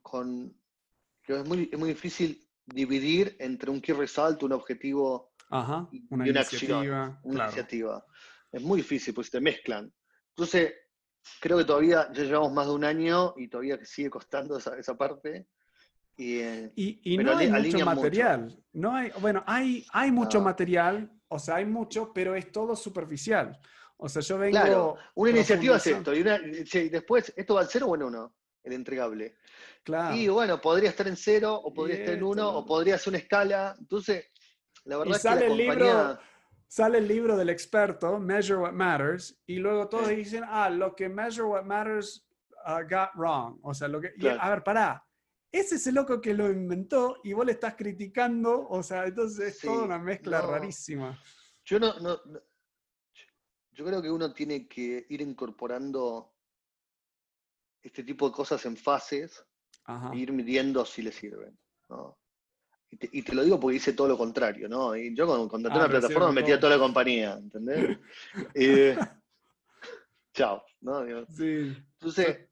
es, muy, es muy difícil dividir entre un key result, un objetivo y una, acción, una iniciativa es muy difícil, pues te mezclan. Entonces, creo que todavía ya llevamos más de un año y todavía sigue costando esa, esa parte. Y, eh, y, no hay mucho material. No hay, bueno, hay, hay mucho material, o sea, hay mucho, pero es todo superficial. O sea, yo vengo. Claro, una iniciativa es esto, y, después, ¿esto va al cero o en uno? El entregable. Claro. Y bueno, podría estar en cero, o podría estar en uno, o podría ser una escala. Entonces, la verdad es que la compañía sale el libro del experto, Measure What Matters, y luego todos dicen, ah, lo que Measure What Matters uh, got wrong. O sea, lo que... a ver, pará. Ese es el loco que lo inventó y vos le estás criticando, o sea, entonces es toda una mezcla rarísima. Yo no, no, yo creo que uno tiene que ir incorporando este tipo de cosas en fases e ir midiendo si le sirven. ¿no? Y te, lo digo porque hice todo lo contrario, ¿no? Y yo cuando contraté ah, una plataforma me metí a toda la compañía, ¿entendés? chao, ¿no? sí. Entonces,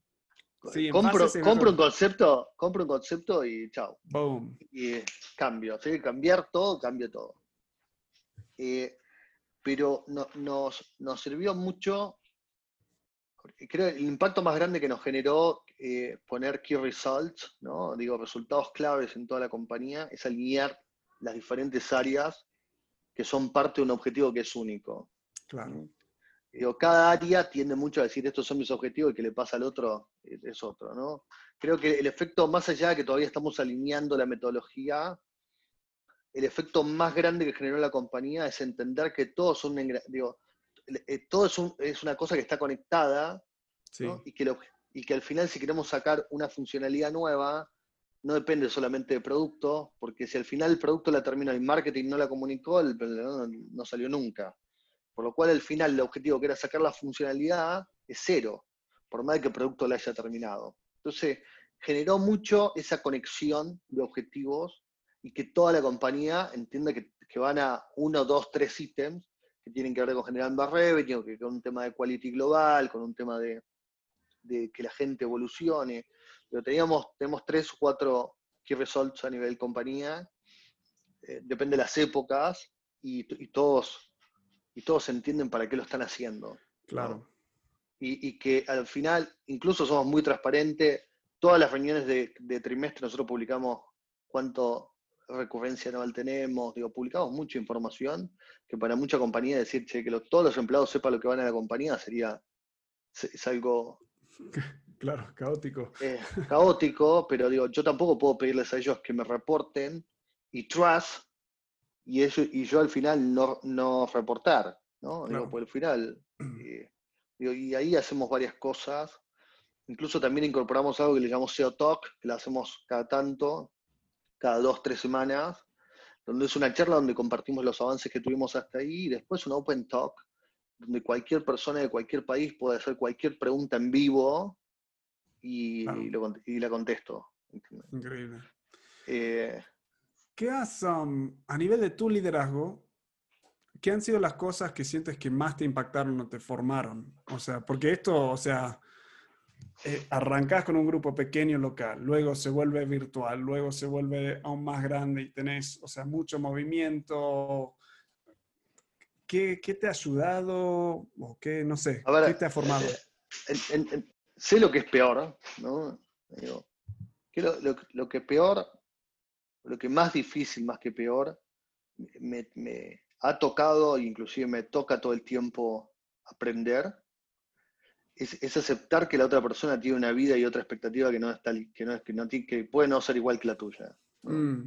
compro, compro un concepto, compro un concepto y chao. Boom. Y cambio, ¿sí? cambiar todo, cambio todo. Eh, pero nos, nos sirvió mucho creo que el impacto más grande que nos generó eh, poner key results, ¿no? digo, resultados claves en toda la compañía, es alinear las diferentes áreas que son parte de un objetivo que es único. Claro. Digo, cada área tiende mucho a decir estos son mis objetivos y que le pasa al otro es otro, ¿no? Creo que el efecto, más allá de que todavía estamos alineando la metodología, el efecto más grande que generó la compañía es entender que todos son, digo, eh, todo es, una cosa que está conectada y, que y que al final si queremos sacar una funcionalidad nueva, no depende solamente de producto, porque si al final el producto la terminó el marketing no la comunicó, no, salió nunca. Por lo cual al final el objetivo que era sacar la funcionalidad es cero, por más de que el producto la haya terminado. Entonces generó mucho esa conexión de objetivos y que toda la compañía entienda que, que van a uno, dos, tres ítems que tienen que ver con generar más revenue, que con un tema de quality global, con un tema de, que la gente evolucione. Pero teníamos, tenemos tres o cuatro key results a nivel compañía, eh, depende de las épocas, y, todos, y todos entienden para qué lo están haciendo. Claro. Y, que al final, incluso somos muy transparentes, todas las reuniones de, de trimestre nosotros publicamos cuánto, recurrencia anual tenemos, digo, publicamos mucha información, que para mucha compañía decir que todos los empleados sepan lo que van a la compañía sería, es algo... Claro, caótico. caótico, pero digo, yo tampoco puedo pedirles a ellos que me reporten y trust, y, eso, y yo al final no, no reportar, ¿no? Digo, por el final. Eh, y ahí hacemos varias cosas. Incluso también incorporamos algo que le llamamos SEO Talk, que lo hacemos cada tanto, cada dos, tres semanas, donde es una charla donde compartimos los avances que tuvimos hasta ahí y después un open talk, donde cualquier persona de cualquier país puede hacer cualquier pregunta en vivo y, la contesto. Increíble. Eh, ¿Qué has, um, a nivel de tu liderazgo, qué han sido las cosas que sientes que más te impactaron o te formaron? O sea, porque esto, o sea, eh, arrancas con un grupo pequeño local, luego se vuelve virtual, luego se vuelve aún más grande y tenés, o sea, mucho movimiento. ¿Qué, qué te ha ayudado o qué, no sé, qué te ha formado? Eh, sé lo que es peor, ¿no? Digo, lo, lo, que peor, lo que más difícil, más que peor, me, me ha tocado, inclusive me toca todo el tiempo aprender es, aceptar que la otra persona tiene una vida y otra expectativa que no está que no es que no que puede no ser igual que la tuya. Mm,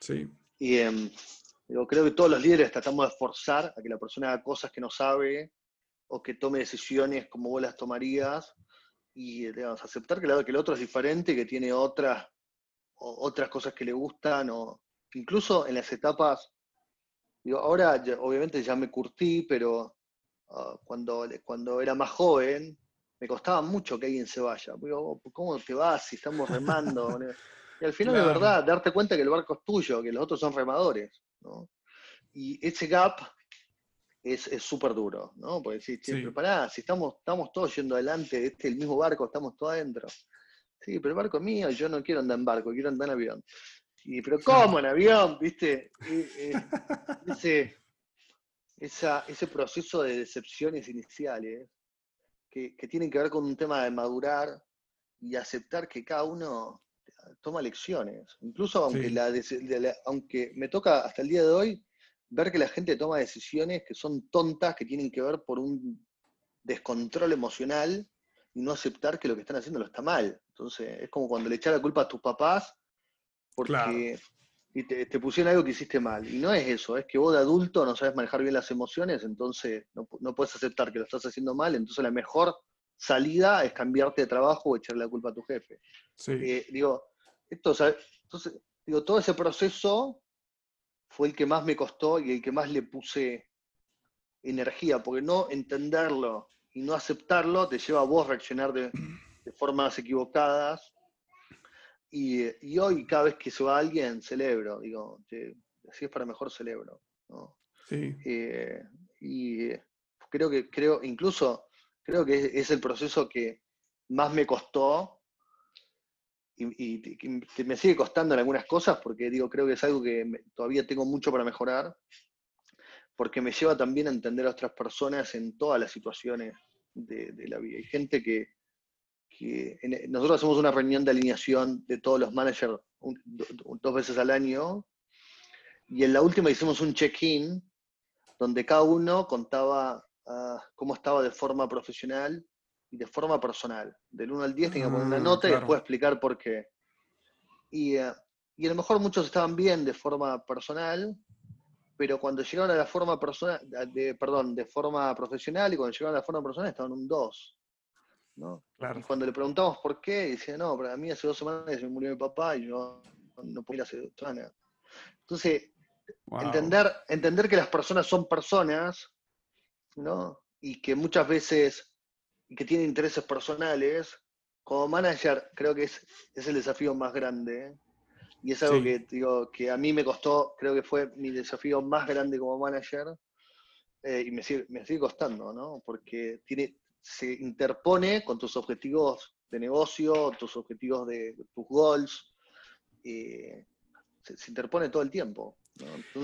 sí. Y em, creo que todos los líderes tratamos de forzar a que la persona haga cosas que no sabe o que tome decisiones como vos las tomarías y digamos, aceptar que, la, que el otro es diferente, que tiene otras, otras cosas que le gustan o incluso en las etapas, digo, ahora obviamente ya me curtí, pero ah, cuando, cuando era más joven, me costaba mucho que alguien se vaya. Digo, ¿cómo te vas si estamos remando? y al final, de verdad, darte cuenta que el barco es tuyo, que los otros son remadores. Y ese gap es súper duro, ¿no? Porque si, sí. pará, si estamos, estamos todos yendo adelante, este el mismo barco, estamos todos adentro. Sí, pero el barco es mío, yo no quiero andar en barco, quiero andar en avión. Y, pero ¿cómo en avión? ¿Viste? ese, ese proceso de decepciones iniciales que, tienen que ver con un tema de madurar y aceptar que cada uno toma lecciones. Incluso aunque, la, aunque me toca hasta el día de hoy ver que la gente toma decisiones que son tontas, que tienen que ver por un descontrol emocional y no aceptar que lo que están haciendo lo está mal. Entonces, es como cuando le echas la culpa a tus papás porque y te, pusieron algo que hiciste mal. Y no es eso, es que vos de adulto no sabes manejar bien las emociones, entonces no, puedes aceptar que lo estás haciendo mal, entonces la mejor salida es cambiarte de trabajo o echarle la culpa a tu jefe. Eh, digo, esto, entonces, digo, todo ese proceso fue el que más me costó y el que más le puse energía, porque no entenderlo y no aceptarlo te lleva a vos reaccionar de, formas equivocadas. Y, hoy, cada vez que se va alguien, celebro, digo, si es para mejor, celebro. Sí. Eh, y creo que, creo, incluso, creo que es el proceso que más me costó y, me sigue costando en algunas cosas porque digo, creo que es algo que todavía tengo mucho para mejorar, porque me lleva también a entender a otras personas en todas las situaciones de, la vida. Hay gente que, nosotros hacemos una reunión de alineación de todos los managers dos veces al año, y en la última hicimos un check-in donde cada uno contaba ah, cómo estaba de forma profesional y de forma personal. Del 1 al 10 tenía que poner una ah, nota y después explicar por qué. Y, eh, y, a lo mejor muchos estaban bien de forma personal, pero cuando llegaron a la forma personal, de, perdón, de forma profesional y cuando llegaron a la forma personal estaban un 2. ¿No? Y cuando le preguntamos por qué, decía, no, pero a mí hace dos semanas se me murió mi papá y yo no pude ir hace dos semanas. Entonces, entender, entender que las personas son personas, ¿no? Y que muchas veces y que tiene intereses personales, como manager creo que es, es el desafío más grande. Y es algo que, digo, que a mí me costó, creo que fue mi desafío más grande como manager. Eh, y me sigue, me sigue costando, ¿no? Porque tiene, se interpone con tus objetivos de negocio, tus objetivos de, tus goals. se, se, interpone todo el tiempo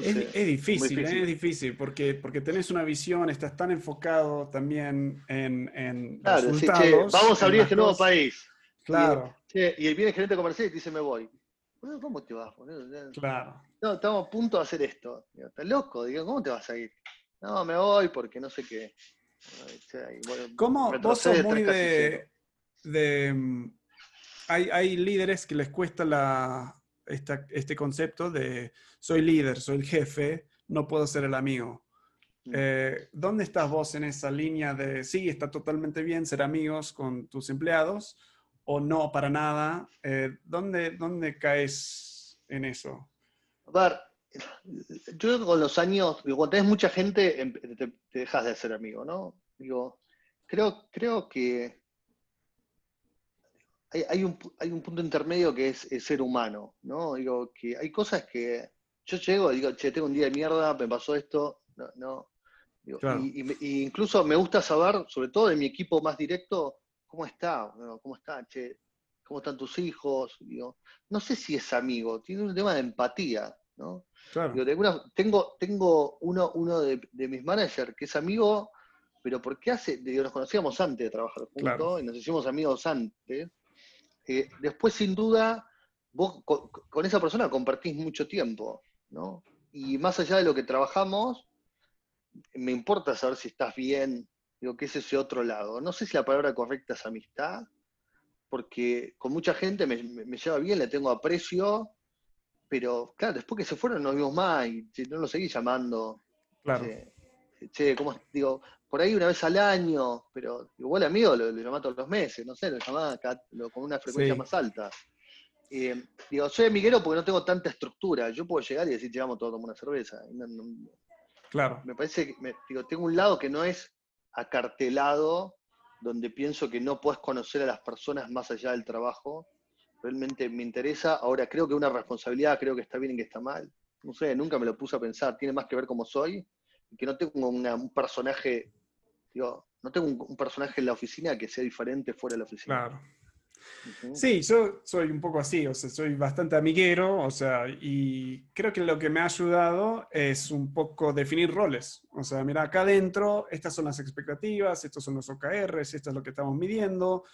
es, difícil, es difícil, porque, porque tenés una visión, estás tan enfocado también en, en resultados. vamos a abrir este nuevo país. Claro. Y, y viene el gerente comercial y te dice, me voy. ¿Cómo te vas? Claro. No, estamos a punto de hacer esto. Estás loco, digo, ¿cómo te vas a ir? No, me voy porque no sé qué. ¿Cómo vos sos muy de, de, mm, hay, hay líderes que les cuesta la, este concepto de soy líder, soy el jefe, no puedo ser el amigo. Mm. Eh, ¿Dónde estás vos en esa línea de sí, está totalmente bien ser amigos con tus empleados o no para nada? Eh, ¿dónde, ¿Dónde caes en eso? A ver, yo creo que con los años, cuando tenés mucha gente, em, te, dejas de ser amigo, ¿no? Digo, creo, creo que hay, un, hay un punto intermedio que es, ser humano, ¿no? Digo, que hay cosas que yo llego y digo, che, tengo un día de mierda, me pasó esto, no, no. y, incluso me gusta saber, sobre todo de mi equipo más directo, cómo está, cómo está, che, cómo están tus hijos. Digo, no sé si es amigo, tiene un tema de empatía, ¿no? tengo, tengo uno, uno de, mis managers que es amigo, pero porque hace, digo, nos conocíamos antes de trabajar juntos y nos hicimos amigos antes. Eh, después, sin duda, vos con, esa persona compartís mucho tiempo, ¿no? Y más allá de lo que trabajamos, me importa saber si estás bien, digo, ¿qué es ese otro lado? No sé si la palabra correcta es amistad, porque con mucha gente me, lleva bien, le tengo aprecio, pero claro, después que se fueron no vimos más y no lo seguí llamando. Claro. Che, ¿cómo, digo, por ahí una vez al año, pero igual amigo lo, lo todos los meses, no sé, lo llamaba con una frecuencia más alta. Eh, digo, soy amiguero porque no tengo tanta estructura. Yo puedo llegar y decir, llevamos todo como una cerveza. claro. Me parece que, digo, tengo un lado que no es acartelado, donde pienso que no puedes conocer a las personas más allá del trabajo. Realmente me interesa. Ahora, creo que una responsabilidad, creo que está bien y que está mal. No sé, nunca me lo puse a pensar. Tiene más que ver cómo soy. Y que no tengo un personaje, digo, no tengo un personaje en la oficina que sea diferente fuera de la oficina. Claro. Sí, yo soy un poco así, o sea, soy bastante amiguero, o sea, y creo que lo que me ha ayudado es un poco definir roles. O sea, mira, acá adentro, estas son las expectativas, estos son los OKRs, esto es lo que estamos midiendo.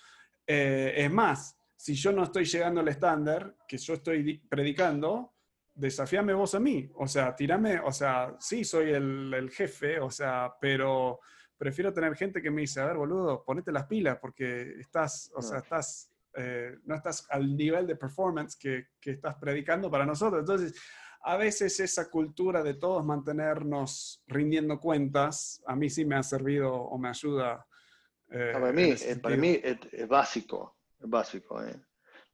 Eh, es más, si yo no estoy llegando al estándar que yo estoy predicando, desafíame vos a mí. O sea, tirame, o sea, sí, soy el, el jefe, o sea, pero prefiero tener gente que me dice, a ver, boludo, ponete las pilas porque estás, o sea, estás eh, no estás al nivel de performance que, que, estás predicando para nosotros. Entonces, a veces esa cultura de todos mantenernos rindiendo cuentas, a mí sí me ha servido o me ayuda. Eh, para mí, eh, para mí es, básico, básico.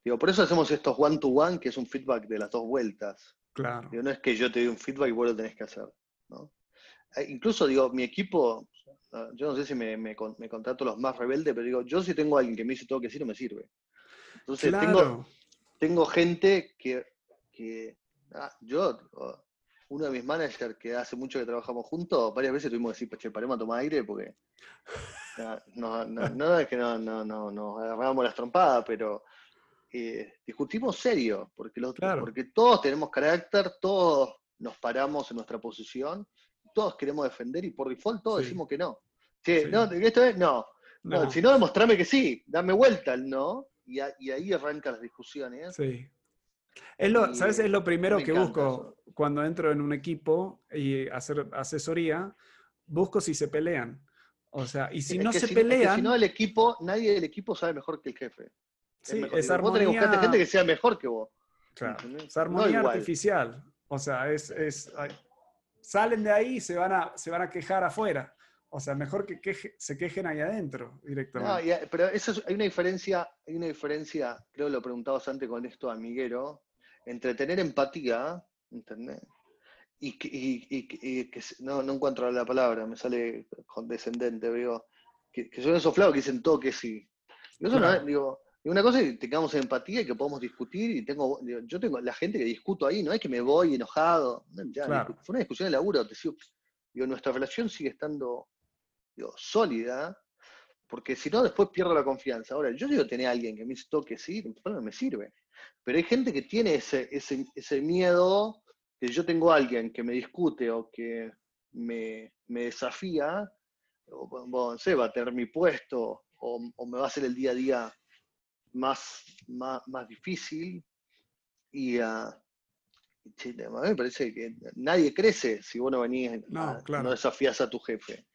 Digo, por eso hacemos estos one-to-one, que es un feedback de las dos vueltas. Claro. no es que yo te doy un feedback y vos lo tenés que hacer. ¿no? Incluso, digo, mi equipo, yo no sé si me, me, me, contrato los más rebeldes, pero digo, yo si tengo a alguien que me dice todo que sí, no me sirve. Entonces tengo, tengo gente que, ah, yo, uno de mis managers que hace mucho que trabajamos juntos, varias veces tuvimos que decir, che, paremos a tomar aire porque no, es que no, no, no, nos agarramos las trompadas, pero eh, discutimos serio, porque, los, porque todos tenemos carácter, todos nos paramos en nuestra posición, todos queremos defender y por default todos decimos que no. Che, no, esto es, no. no. Si no, demostrame que sí, dame vuelta al no y, ahí arrancan las discusiones. Sí. Es lo, ¿Sabes? Es lo primero que busco cuando entro en un equipo y hacer asesoría, busco si se pelean. O sea, y si no se pelean... si no, el equipo, nadie del equipo sabe mejor que el jefe. Sí, es armonía... Vos tenés que gente que sea mejor que vos. Claro, es armonía artificial. O sea, es, es, salen de ahí y se van a, se van a quejar afuera. O sea, mejor que se quejen ahí adentro directamente. No, pero eso hay una diferencia, hay una diferencia, creo que lo preguntabas antes con esto amiguero, entre tener empatía, ¿entendés? Y que, y, que no, no, encuentro la palabra, me sale condescendente, digo, que, que son esos flavos que dicen todo que sí. eso no, digo, una cosa es que tengamos empatía y que podamos discutir, y tengo, yo tengo la gente que discuto ahí, no es que me voy enojado, fue una discusión de laburo, te digo, nuestra relación sigue estando sólida, porque si no, después pierdo la confianza. Ahora, yo digo tener a alguien que me toque, sí, no me sirve. Pero hay gente que tiene ese, ese, miedo, que yo tengo a alguien que me discute o que me, desafía, o, va a tener mi puesto, o, me va a hacer el día a día más, más, difícil. Y uh, a mí me parece que nadie crece si vos no venís, no, no desafías a tu jefe.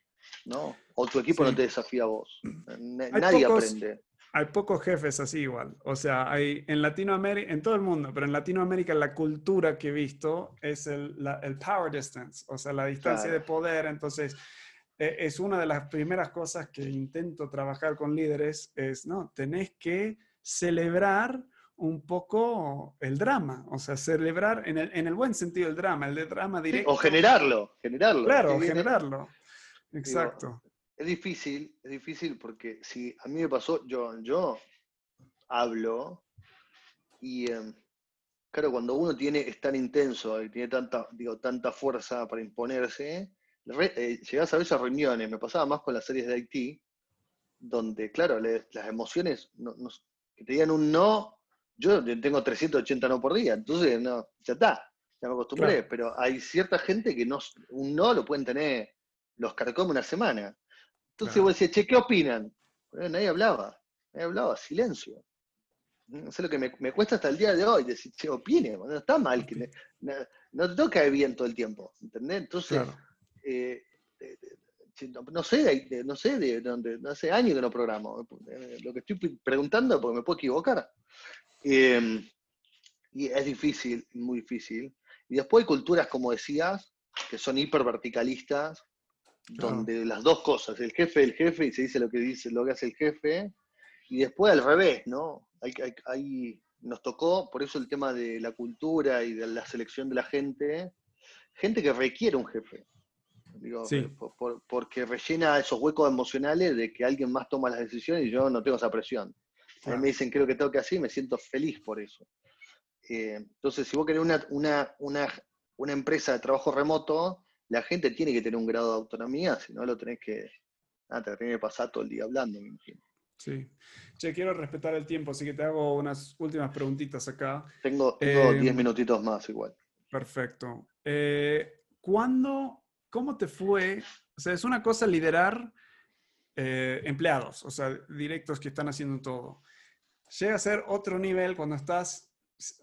¿no? O tu equipo no te desafía a vos. nadie aprende. Hay pocos jefes así igual. O sea, hay en Latinoamérica, en todo el mundo, pero en Latinoamérica la cultura que he visto es el, el power distance, o sea, la distancia de poder. Entonces, e, es una de las primeras cosas que intento trabajar con líderes, es, ¿no? Tenés que celebrar un poco el drama, o sea, celebrar en el, en el buen sentido el drama, el de drama directo. o generarlo, generarlo. Claro, generarlo. Exacto. Es difícil, es difícil porque si a mí me pasó, yo, yo hablo y em, claro, cuando uno tiene, es tan intenso y tiene tanta, digo, tanta fuerza para imponerse, eh, llegas a veces a reuniones, me pasaba más con las series de Haití, donde, claro, las emociones que te digan un no, yo tengo 380 no por día, entonces no, ya está, ya me acostumbré, pero hay cierta gente que no, un no lo pueden tener los carcome una semana. Entonces vos decías, che, ¿qué opinan? nadie hablaba, nadie hablaba, silencio. Eso es lo que me, cuesta hasta el día de hoy, decir, che, opine, no está mal, que no, te toca bien todo el tiempo, ¿entendés? Entonces, eh, no sé, no sé de dónde, hace años que no programo. Eh, lo que estoy preguntando, porque me puedo equivocar. Em, y es difícil, muy difícil. Y después hay culturas, como decías, que son hiperverticalistas, donde las dos cosas, el jefe el jefe y se dice lo que dice, lo que hace el jefe, y después al revés, ¿no? Hay, nos tocó, por eso el tema de la cultura y de la selección de la gente, gente que requiere un jefe. Digo, porque rellena esos huecos emocionales de que alguien más toma las decisiones y yo no tengo esa presión. A mí me dicen, creo que tengo que y me siento feliz por eso. Eh, entonces, si vos querés una, una, una, una, empresa de trabajo remoto, la gente tiene que tener un grado de autonomía, si no lo tenés que, ah, te tenés que pasar todo el día hablando, me imagino. Sí. Che, quiero respetar el tiempo, así que te hago unas últimas preguntitas acá. Tengo 10 eh, minutitos más igual. Perfecto. Eh, ¿Cuándo, cómo te fue? O sea, es una cosa liderar eh, empleados, o sea, directos que están haciendo todo. Llega a ser otro nivel cuando estás,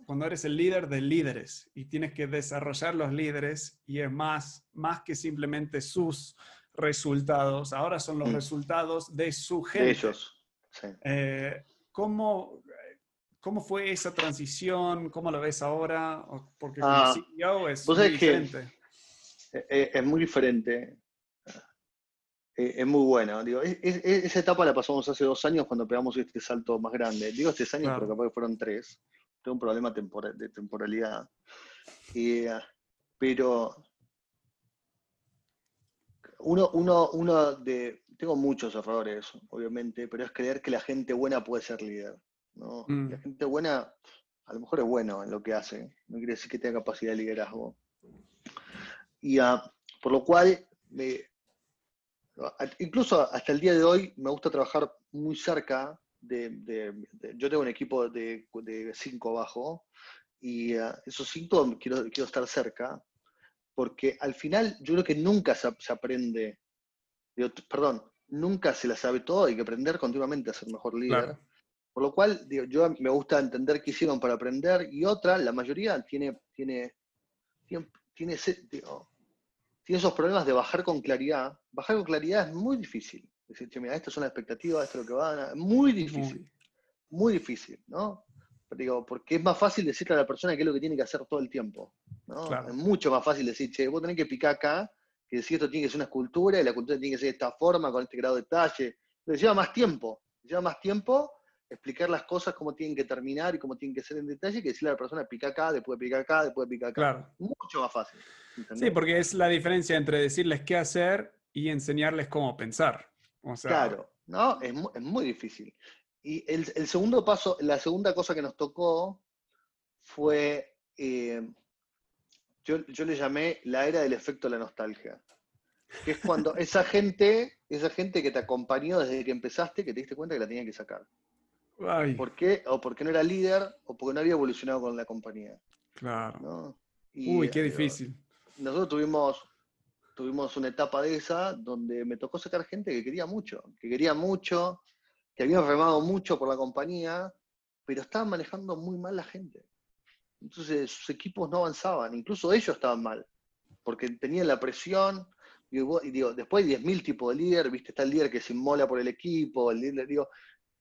cuando eres el líder de líderes y tienes que desarrollar los líderes y es más, más que simplemente sus resultados, ahora son los mm. resultados de su gente. De ellos. Eh, ¿cómo, ¿Cómo fue esa transición? ¿Cómo lo ves ahora? Porque como ah, CEO es muy diferente. E, e, es, muy diferente. E, es, muy bueno. Digo, esa etapa la pasamos hace dos años cuando pegamos este salto más grande. Digo este años, pero capaz que fueron tres. Tengo un problema de temporalidad. pero uno, uno, uno de, tengo muchos errores, obviamente, pero es creer que la gente buena puede ser líder. ¿no? Mm. La gente buena a lo mejor es bueno en lo que hace, no quiere decir que tenga capacidad de liderazgo. Y uh, por lo cual, incluso hasta el día de hoy, me gusta trabajar muy cerca de, yo tengo un equipo de, cinco abajo, y uh, esos cinco quiero, quiero estar cerca, porque al final yo creo que nunca se, aprende, perdón, nunca se la sabe todo, hay que aprender continuamente a ser mejor líder. Por lo cual, yo me gusta entender qué hicieron para aprender y otra, la mayoría tiene, tiene, tiene, tiene, esos problemas de bajar con claridad. Bajar con claridad es muy difícil. Decir, mira, estas son las expectativas, esto es lo que van a... Muy difícil. Muy, difícil, ¿no? Digo, porque es más fácil decirle a la persona qué es lo que tiene que hacer todo el tiempo. Es mucho más fácil decir, che, vos tenés que picar acá, que decir esto tiene que ser una escultura y la escultura tiene que ser de esta forma, con este grado de detalle. Pero lleva más tiempo, lleva más tiempo explicar las cosas cómo tienen que terminar y cómo tienen que ser en detalle que decirle a la persona pica acá, después pica acá, después pica acá. Claro. Mucho más fácil. Sí, porque es la diferencia entre decirles qué hacer y enseñarles cómo pensar. Claro, ¿no? Es, muy difícil. Y el, segundo paso, la segunda cosa que nos tocó fue eh, yo, le llamé la era del efecto de la nostalgia. Que es cuando esa gente, esa gente que te acompañó desde que empezaste, que te diste cuenta que la tenía que sacar. ¿Por qué? O porque no era líder, o porque no había evolucionado con la compañía. Claro. Uy, qué difícil. nosotros tuvimos, tuvimos una etapa de esa donde me tocó sacar gente que quería mucho, que quería mucho, que había remado mucho por la compañía, pero estaban manejando muy mal la gente. Entonces sus equipos no avanzaban, incluso ellos estaban mal, porque tenían la presión. Y, digo, después hay 10.000 tipos de líder, ¿viste? Está el líder que se inmola por el equipo, el líder, digo,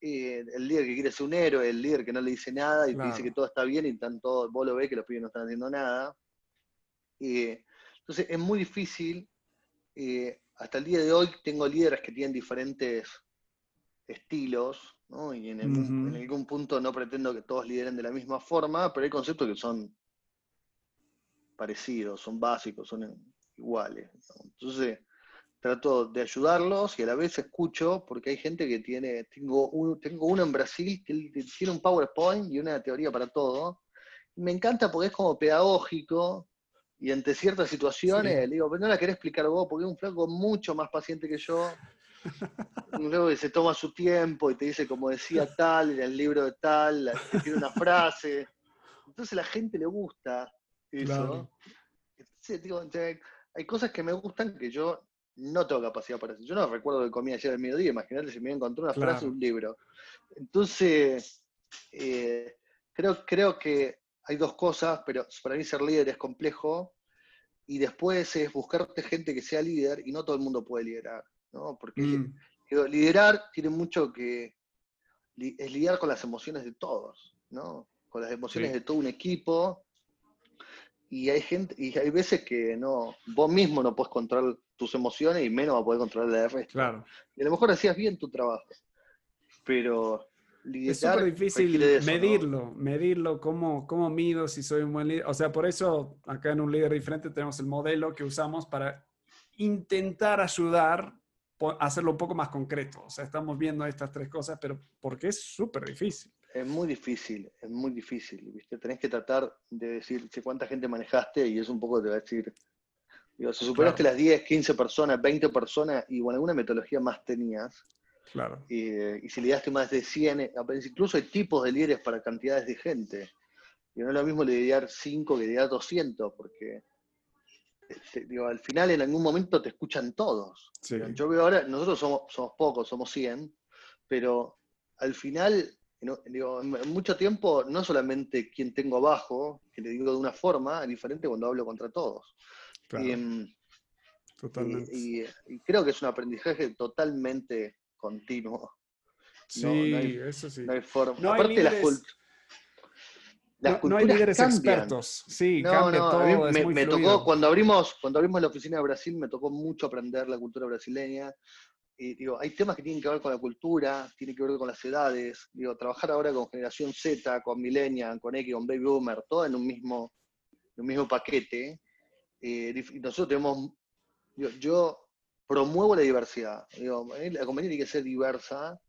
eh, el líder que quiere ser un héroe, el líder que no le dice nada y dice que todo está bien y tanto vos lo ves que los pibes no están haciendo nada. Entonces es muy difícil. Eh, hasta el día de hoy tengo líderes que tienen diferentes estilos, y en, algún punto no pretendo que todos lideren de la misma forma, pero hay conceptos que son parecidos, son básicos, son iguales. Entonces, trato de ayudarlos y a la vez escucho, porque hay gente que tiene, tengo, tengo uno en Brasil que tiene un PowerPoint y una teoría para todo. me encanta porque es como pedagógico y ante ciertas situaciones le digo, pero no la querés explicar vos, porque es un flaco mucho más paciente que yo Luego se toma su tiempo y te dice como decía tal, en el libro de tal, tiene una frase. Entonces a la gente le gusta eso. hay cosas que me gustan que yo no tengo capacidad para hacer. Yo no recuerdo que comía ayer al mediodía, imagínate si me encontré una frase de un libro. Entonces, eh, creo, creo que hay dos cosas, pero para mí ser líder es complejo. y después es buscarte gente que sea líder y no todo el mundo puede liderar, ¿no? Porque mm. liderar tiene mucho que, es lidiar con las emociones de todos, ¿no? Con las emociones de todo un equipo. Y hay gente, y hay veces que no, vos mismo no puedes controlar tus emociones y menos vas a poder controlar la de resto. Claro. Y a lo mejor hacías bien tu trabajo. Pero es súper difícil medirlo, medirlo, cómo, cómo mido si soy un buen líder. O sea, por eso acá en un líder diferente tenemos el modelo que usamos para intentar ayudar hacerlo un poco más concreto. O sea, estamos viendo estas tres cosas, pero porque es súper difícil. Es muy difícil, es muy difícil, ¿viste? Tenés que tratar de decir cuánta gente manejaste y es un poco te va a decir, digo, si superaste las 10, 15 personas, 20 personas y con alguna metodología más tenías, Claro. y si lidiaste más de 100, incluso hay tipos de líderes para cantidades de gente. Y no es lo mismo lidiar 5 que lidiar 200, porque este, digo, al final en algún momento te escuchan todos. Yo veo ahora, nosotros somos, somos pocos, somos 100, pero al final, digo, en mucho tiempo, no solamente quien tengo abajo, que le digo de una forma diferente cuando hablo contra todos. Em, Totalmente. y, creo que es un aprendizaje totalmente continuo. Sí, eso sí. No hay forma. Aparte, las, no, hay líderes expertos. Sí, cambia todo. me, tocó, cuando abrimos, cuando abrimos la oficina de Brasil, me tocó mucho aprender la cultura brasileña. Y digo, hay temas que tienen que ver con la cultura, tienen que ver con las edades. Digo, trabajar ahora con generación Z, con Millennial, con X, con Baby Boomer, todo en un mismo, un mismo paquete. Eh, nosotros tenemos, yo promuevo la diversidad. Digo, la compañía tiene que ser diversa.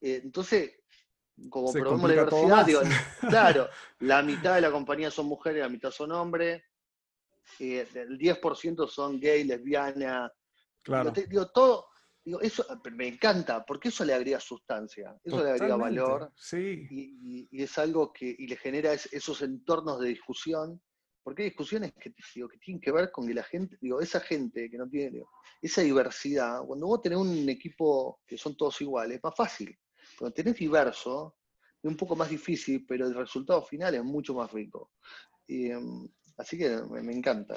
Eh, entonces, como promuevo la diversidad, digo, claro, la mitad de la compañía son mujeres, la mitad son hombres, eh, el 10% son gay, lesbiana. Claro. Digo, todo, digo, eso me encanta, porque eso le agrega sustancia, eso le agrega valor. Sí. Y, es algo que y le genera esos entornos de discusión porque hay discusiones que, digo, que tienen que ver con que la gente, digo, esa gente que no tiene, esa diversidad, cuando vos tenés un equipo que son todos iguales, es más fácil. Cuando tenés diverso, es un poco más difícil, pero el resultado final es mucho más rico. Em, así que me, encanta.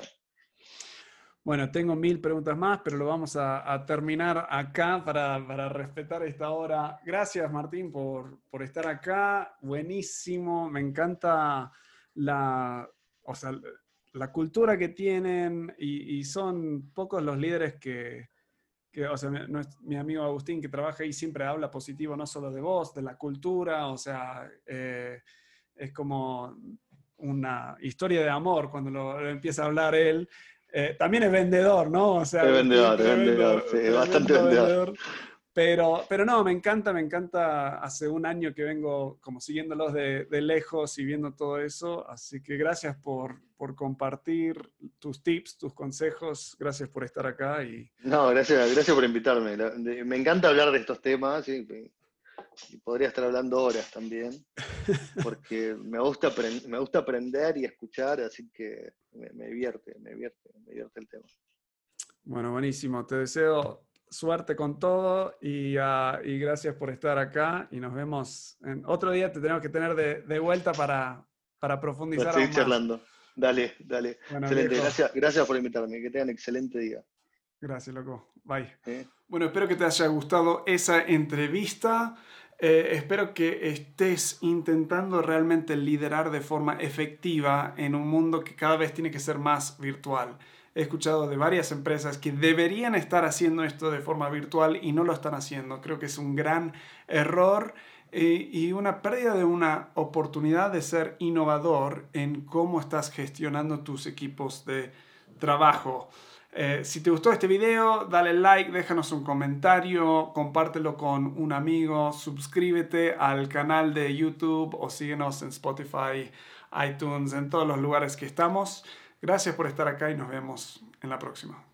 Bueno, tengo mil preguntas más, pero lo vamos a, terminar acá para, para, respetar esta hora. Gracias, Martín, por, por estar acá. Buenísimo. Me encanta la, o sea, la cultura que tienen y, son pocos los líderes que, o sea, mi, amigo Agustín que trabaja ahí siempre habla positivo no solo de vos, de la cultura, o sea, eh, es como una historia de amor cuando lo, empieza a hablar él. Eh, también es vendedor, ¿no? O sea, es vendedor, es vendedor, sí, bastante vendedor. Pero, pero no, me encanta, me encanta. Hace un año que vengo como siguiéndolos de, de lejos y viendo todo eso. Así que gracias por, por, compartir tus tips, tus consejos. Gracias por estar acá. Y... No, gracias, gracias por invitarme. Me encanta hablar de estos temas. Y podría estar hablando horas también. Porque me gusta, me gusta aprender y escuchar. Así que me, me divierte, me divierte, me divierte el tema. Bueno, buenísimo. Te deseo suerte con todo y, uh, y, gracias por estar acá y nos vemos en otro día te tenemos que tener de, de vuelta para, para profundizar. Para seguir charlando. Dale, dale. excelente. Gracias, gracias por invitarme. Que tengan excelente día. Gracias, loco. Bye. Bueno, espero que te haya gustado esa entrevista. Eh, espero que estés intentando realmente liderar de forma efectiva en un mundo que cada vez tiene que ser más virtual. He escuchado de varias empresas que deberían estar haciendo esto de forma virtual y no lo están haciendo. Creo que es un gran error eh, y una pérdida de una oportunidad de ser innovador en cómo estás gestionando tus equipos de trabajo. Eh, si te gustó este video, dale like, déjanos un comentario, compártelo con un amigo, suscríbete al canal de YouTube o síguenos en Spotify, iTunes, en todos los lugares que estamos. Gracias por estar acá y nos vemos en la próxima.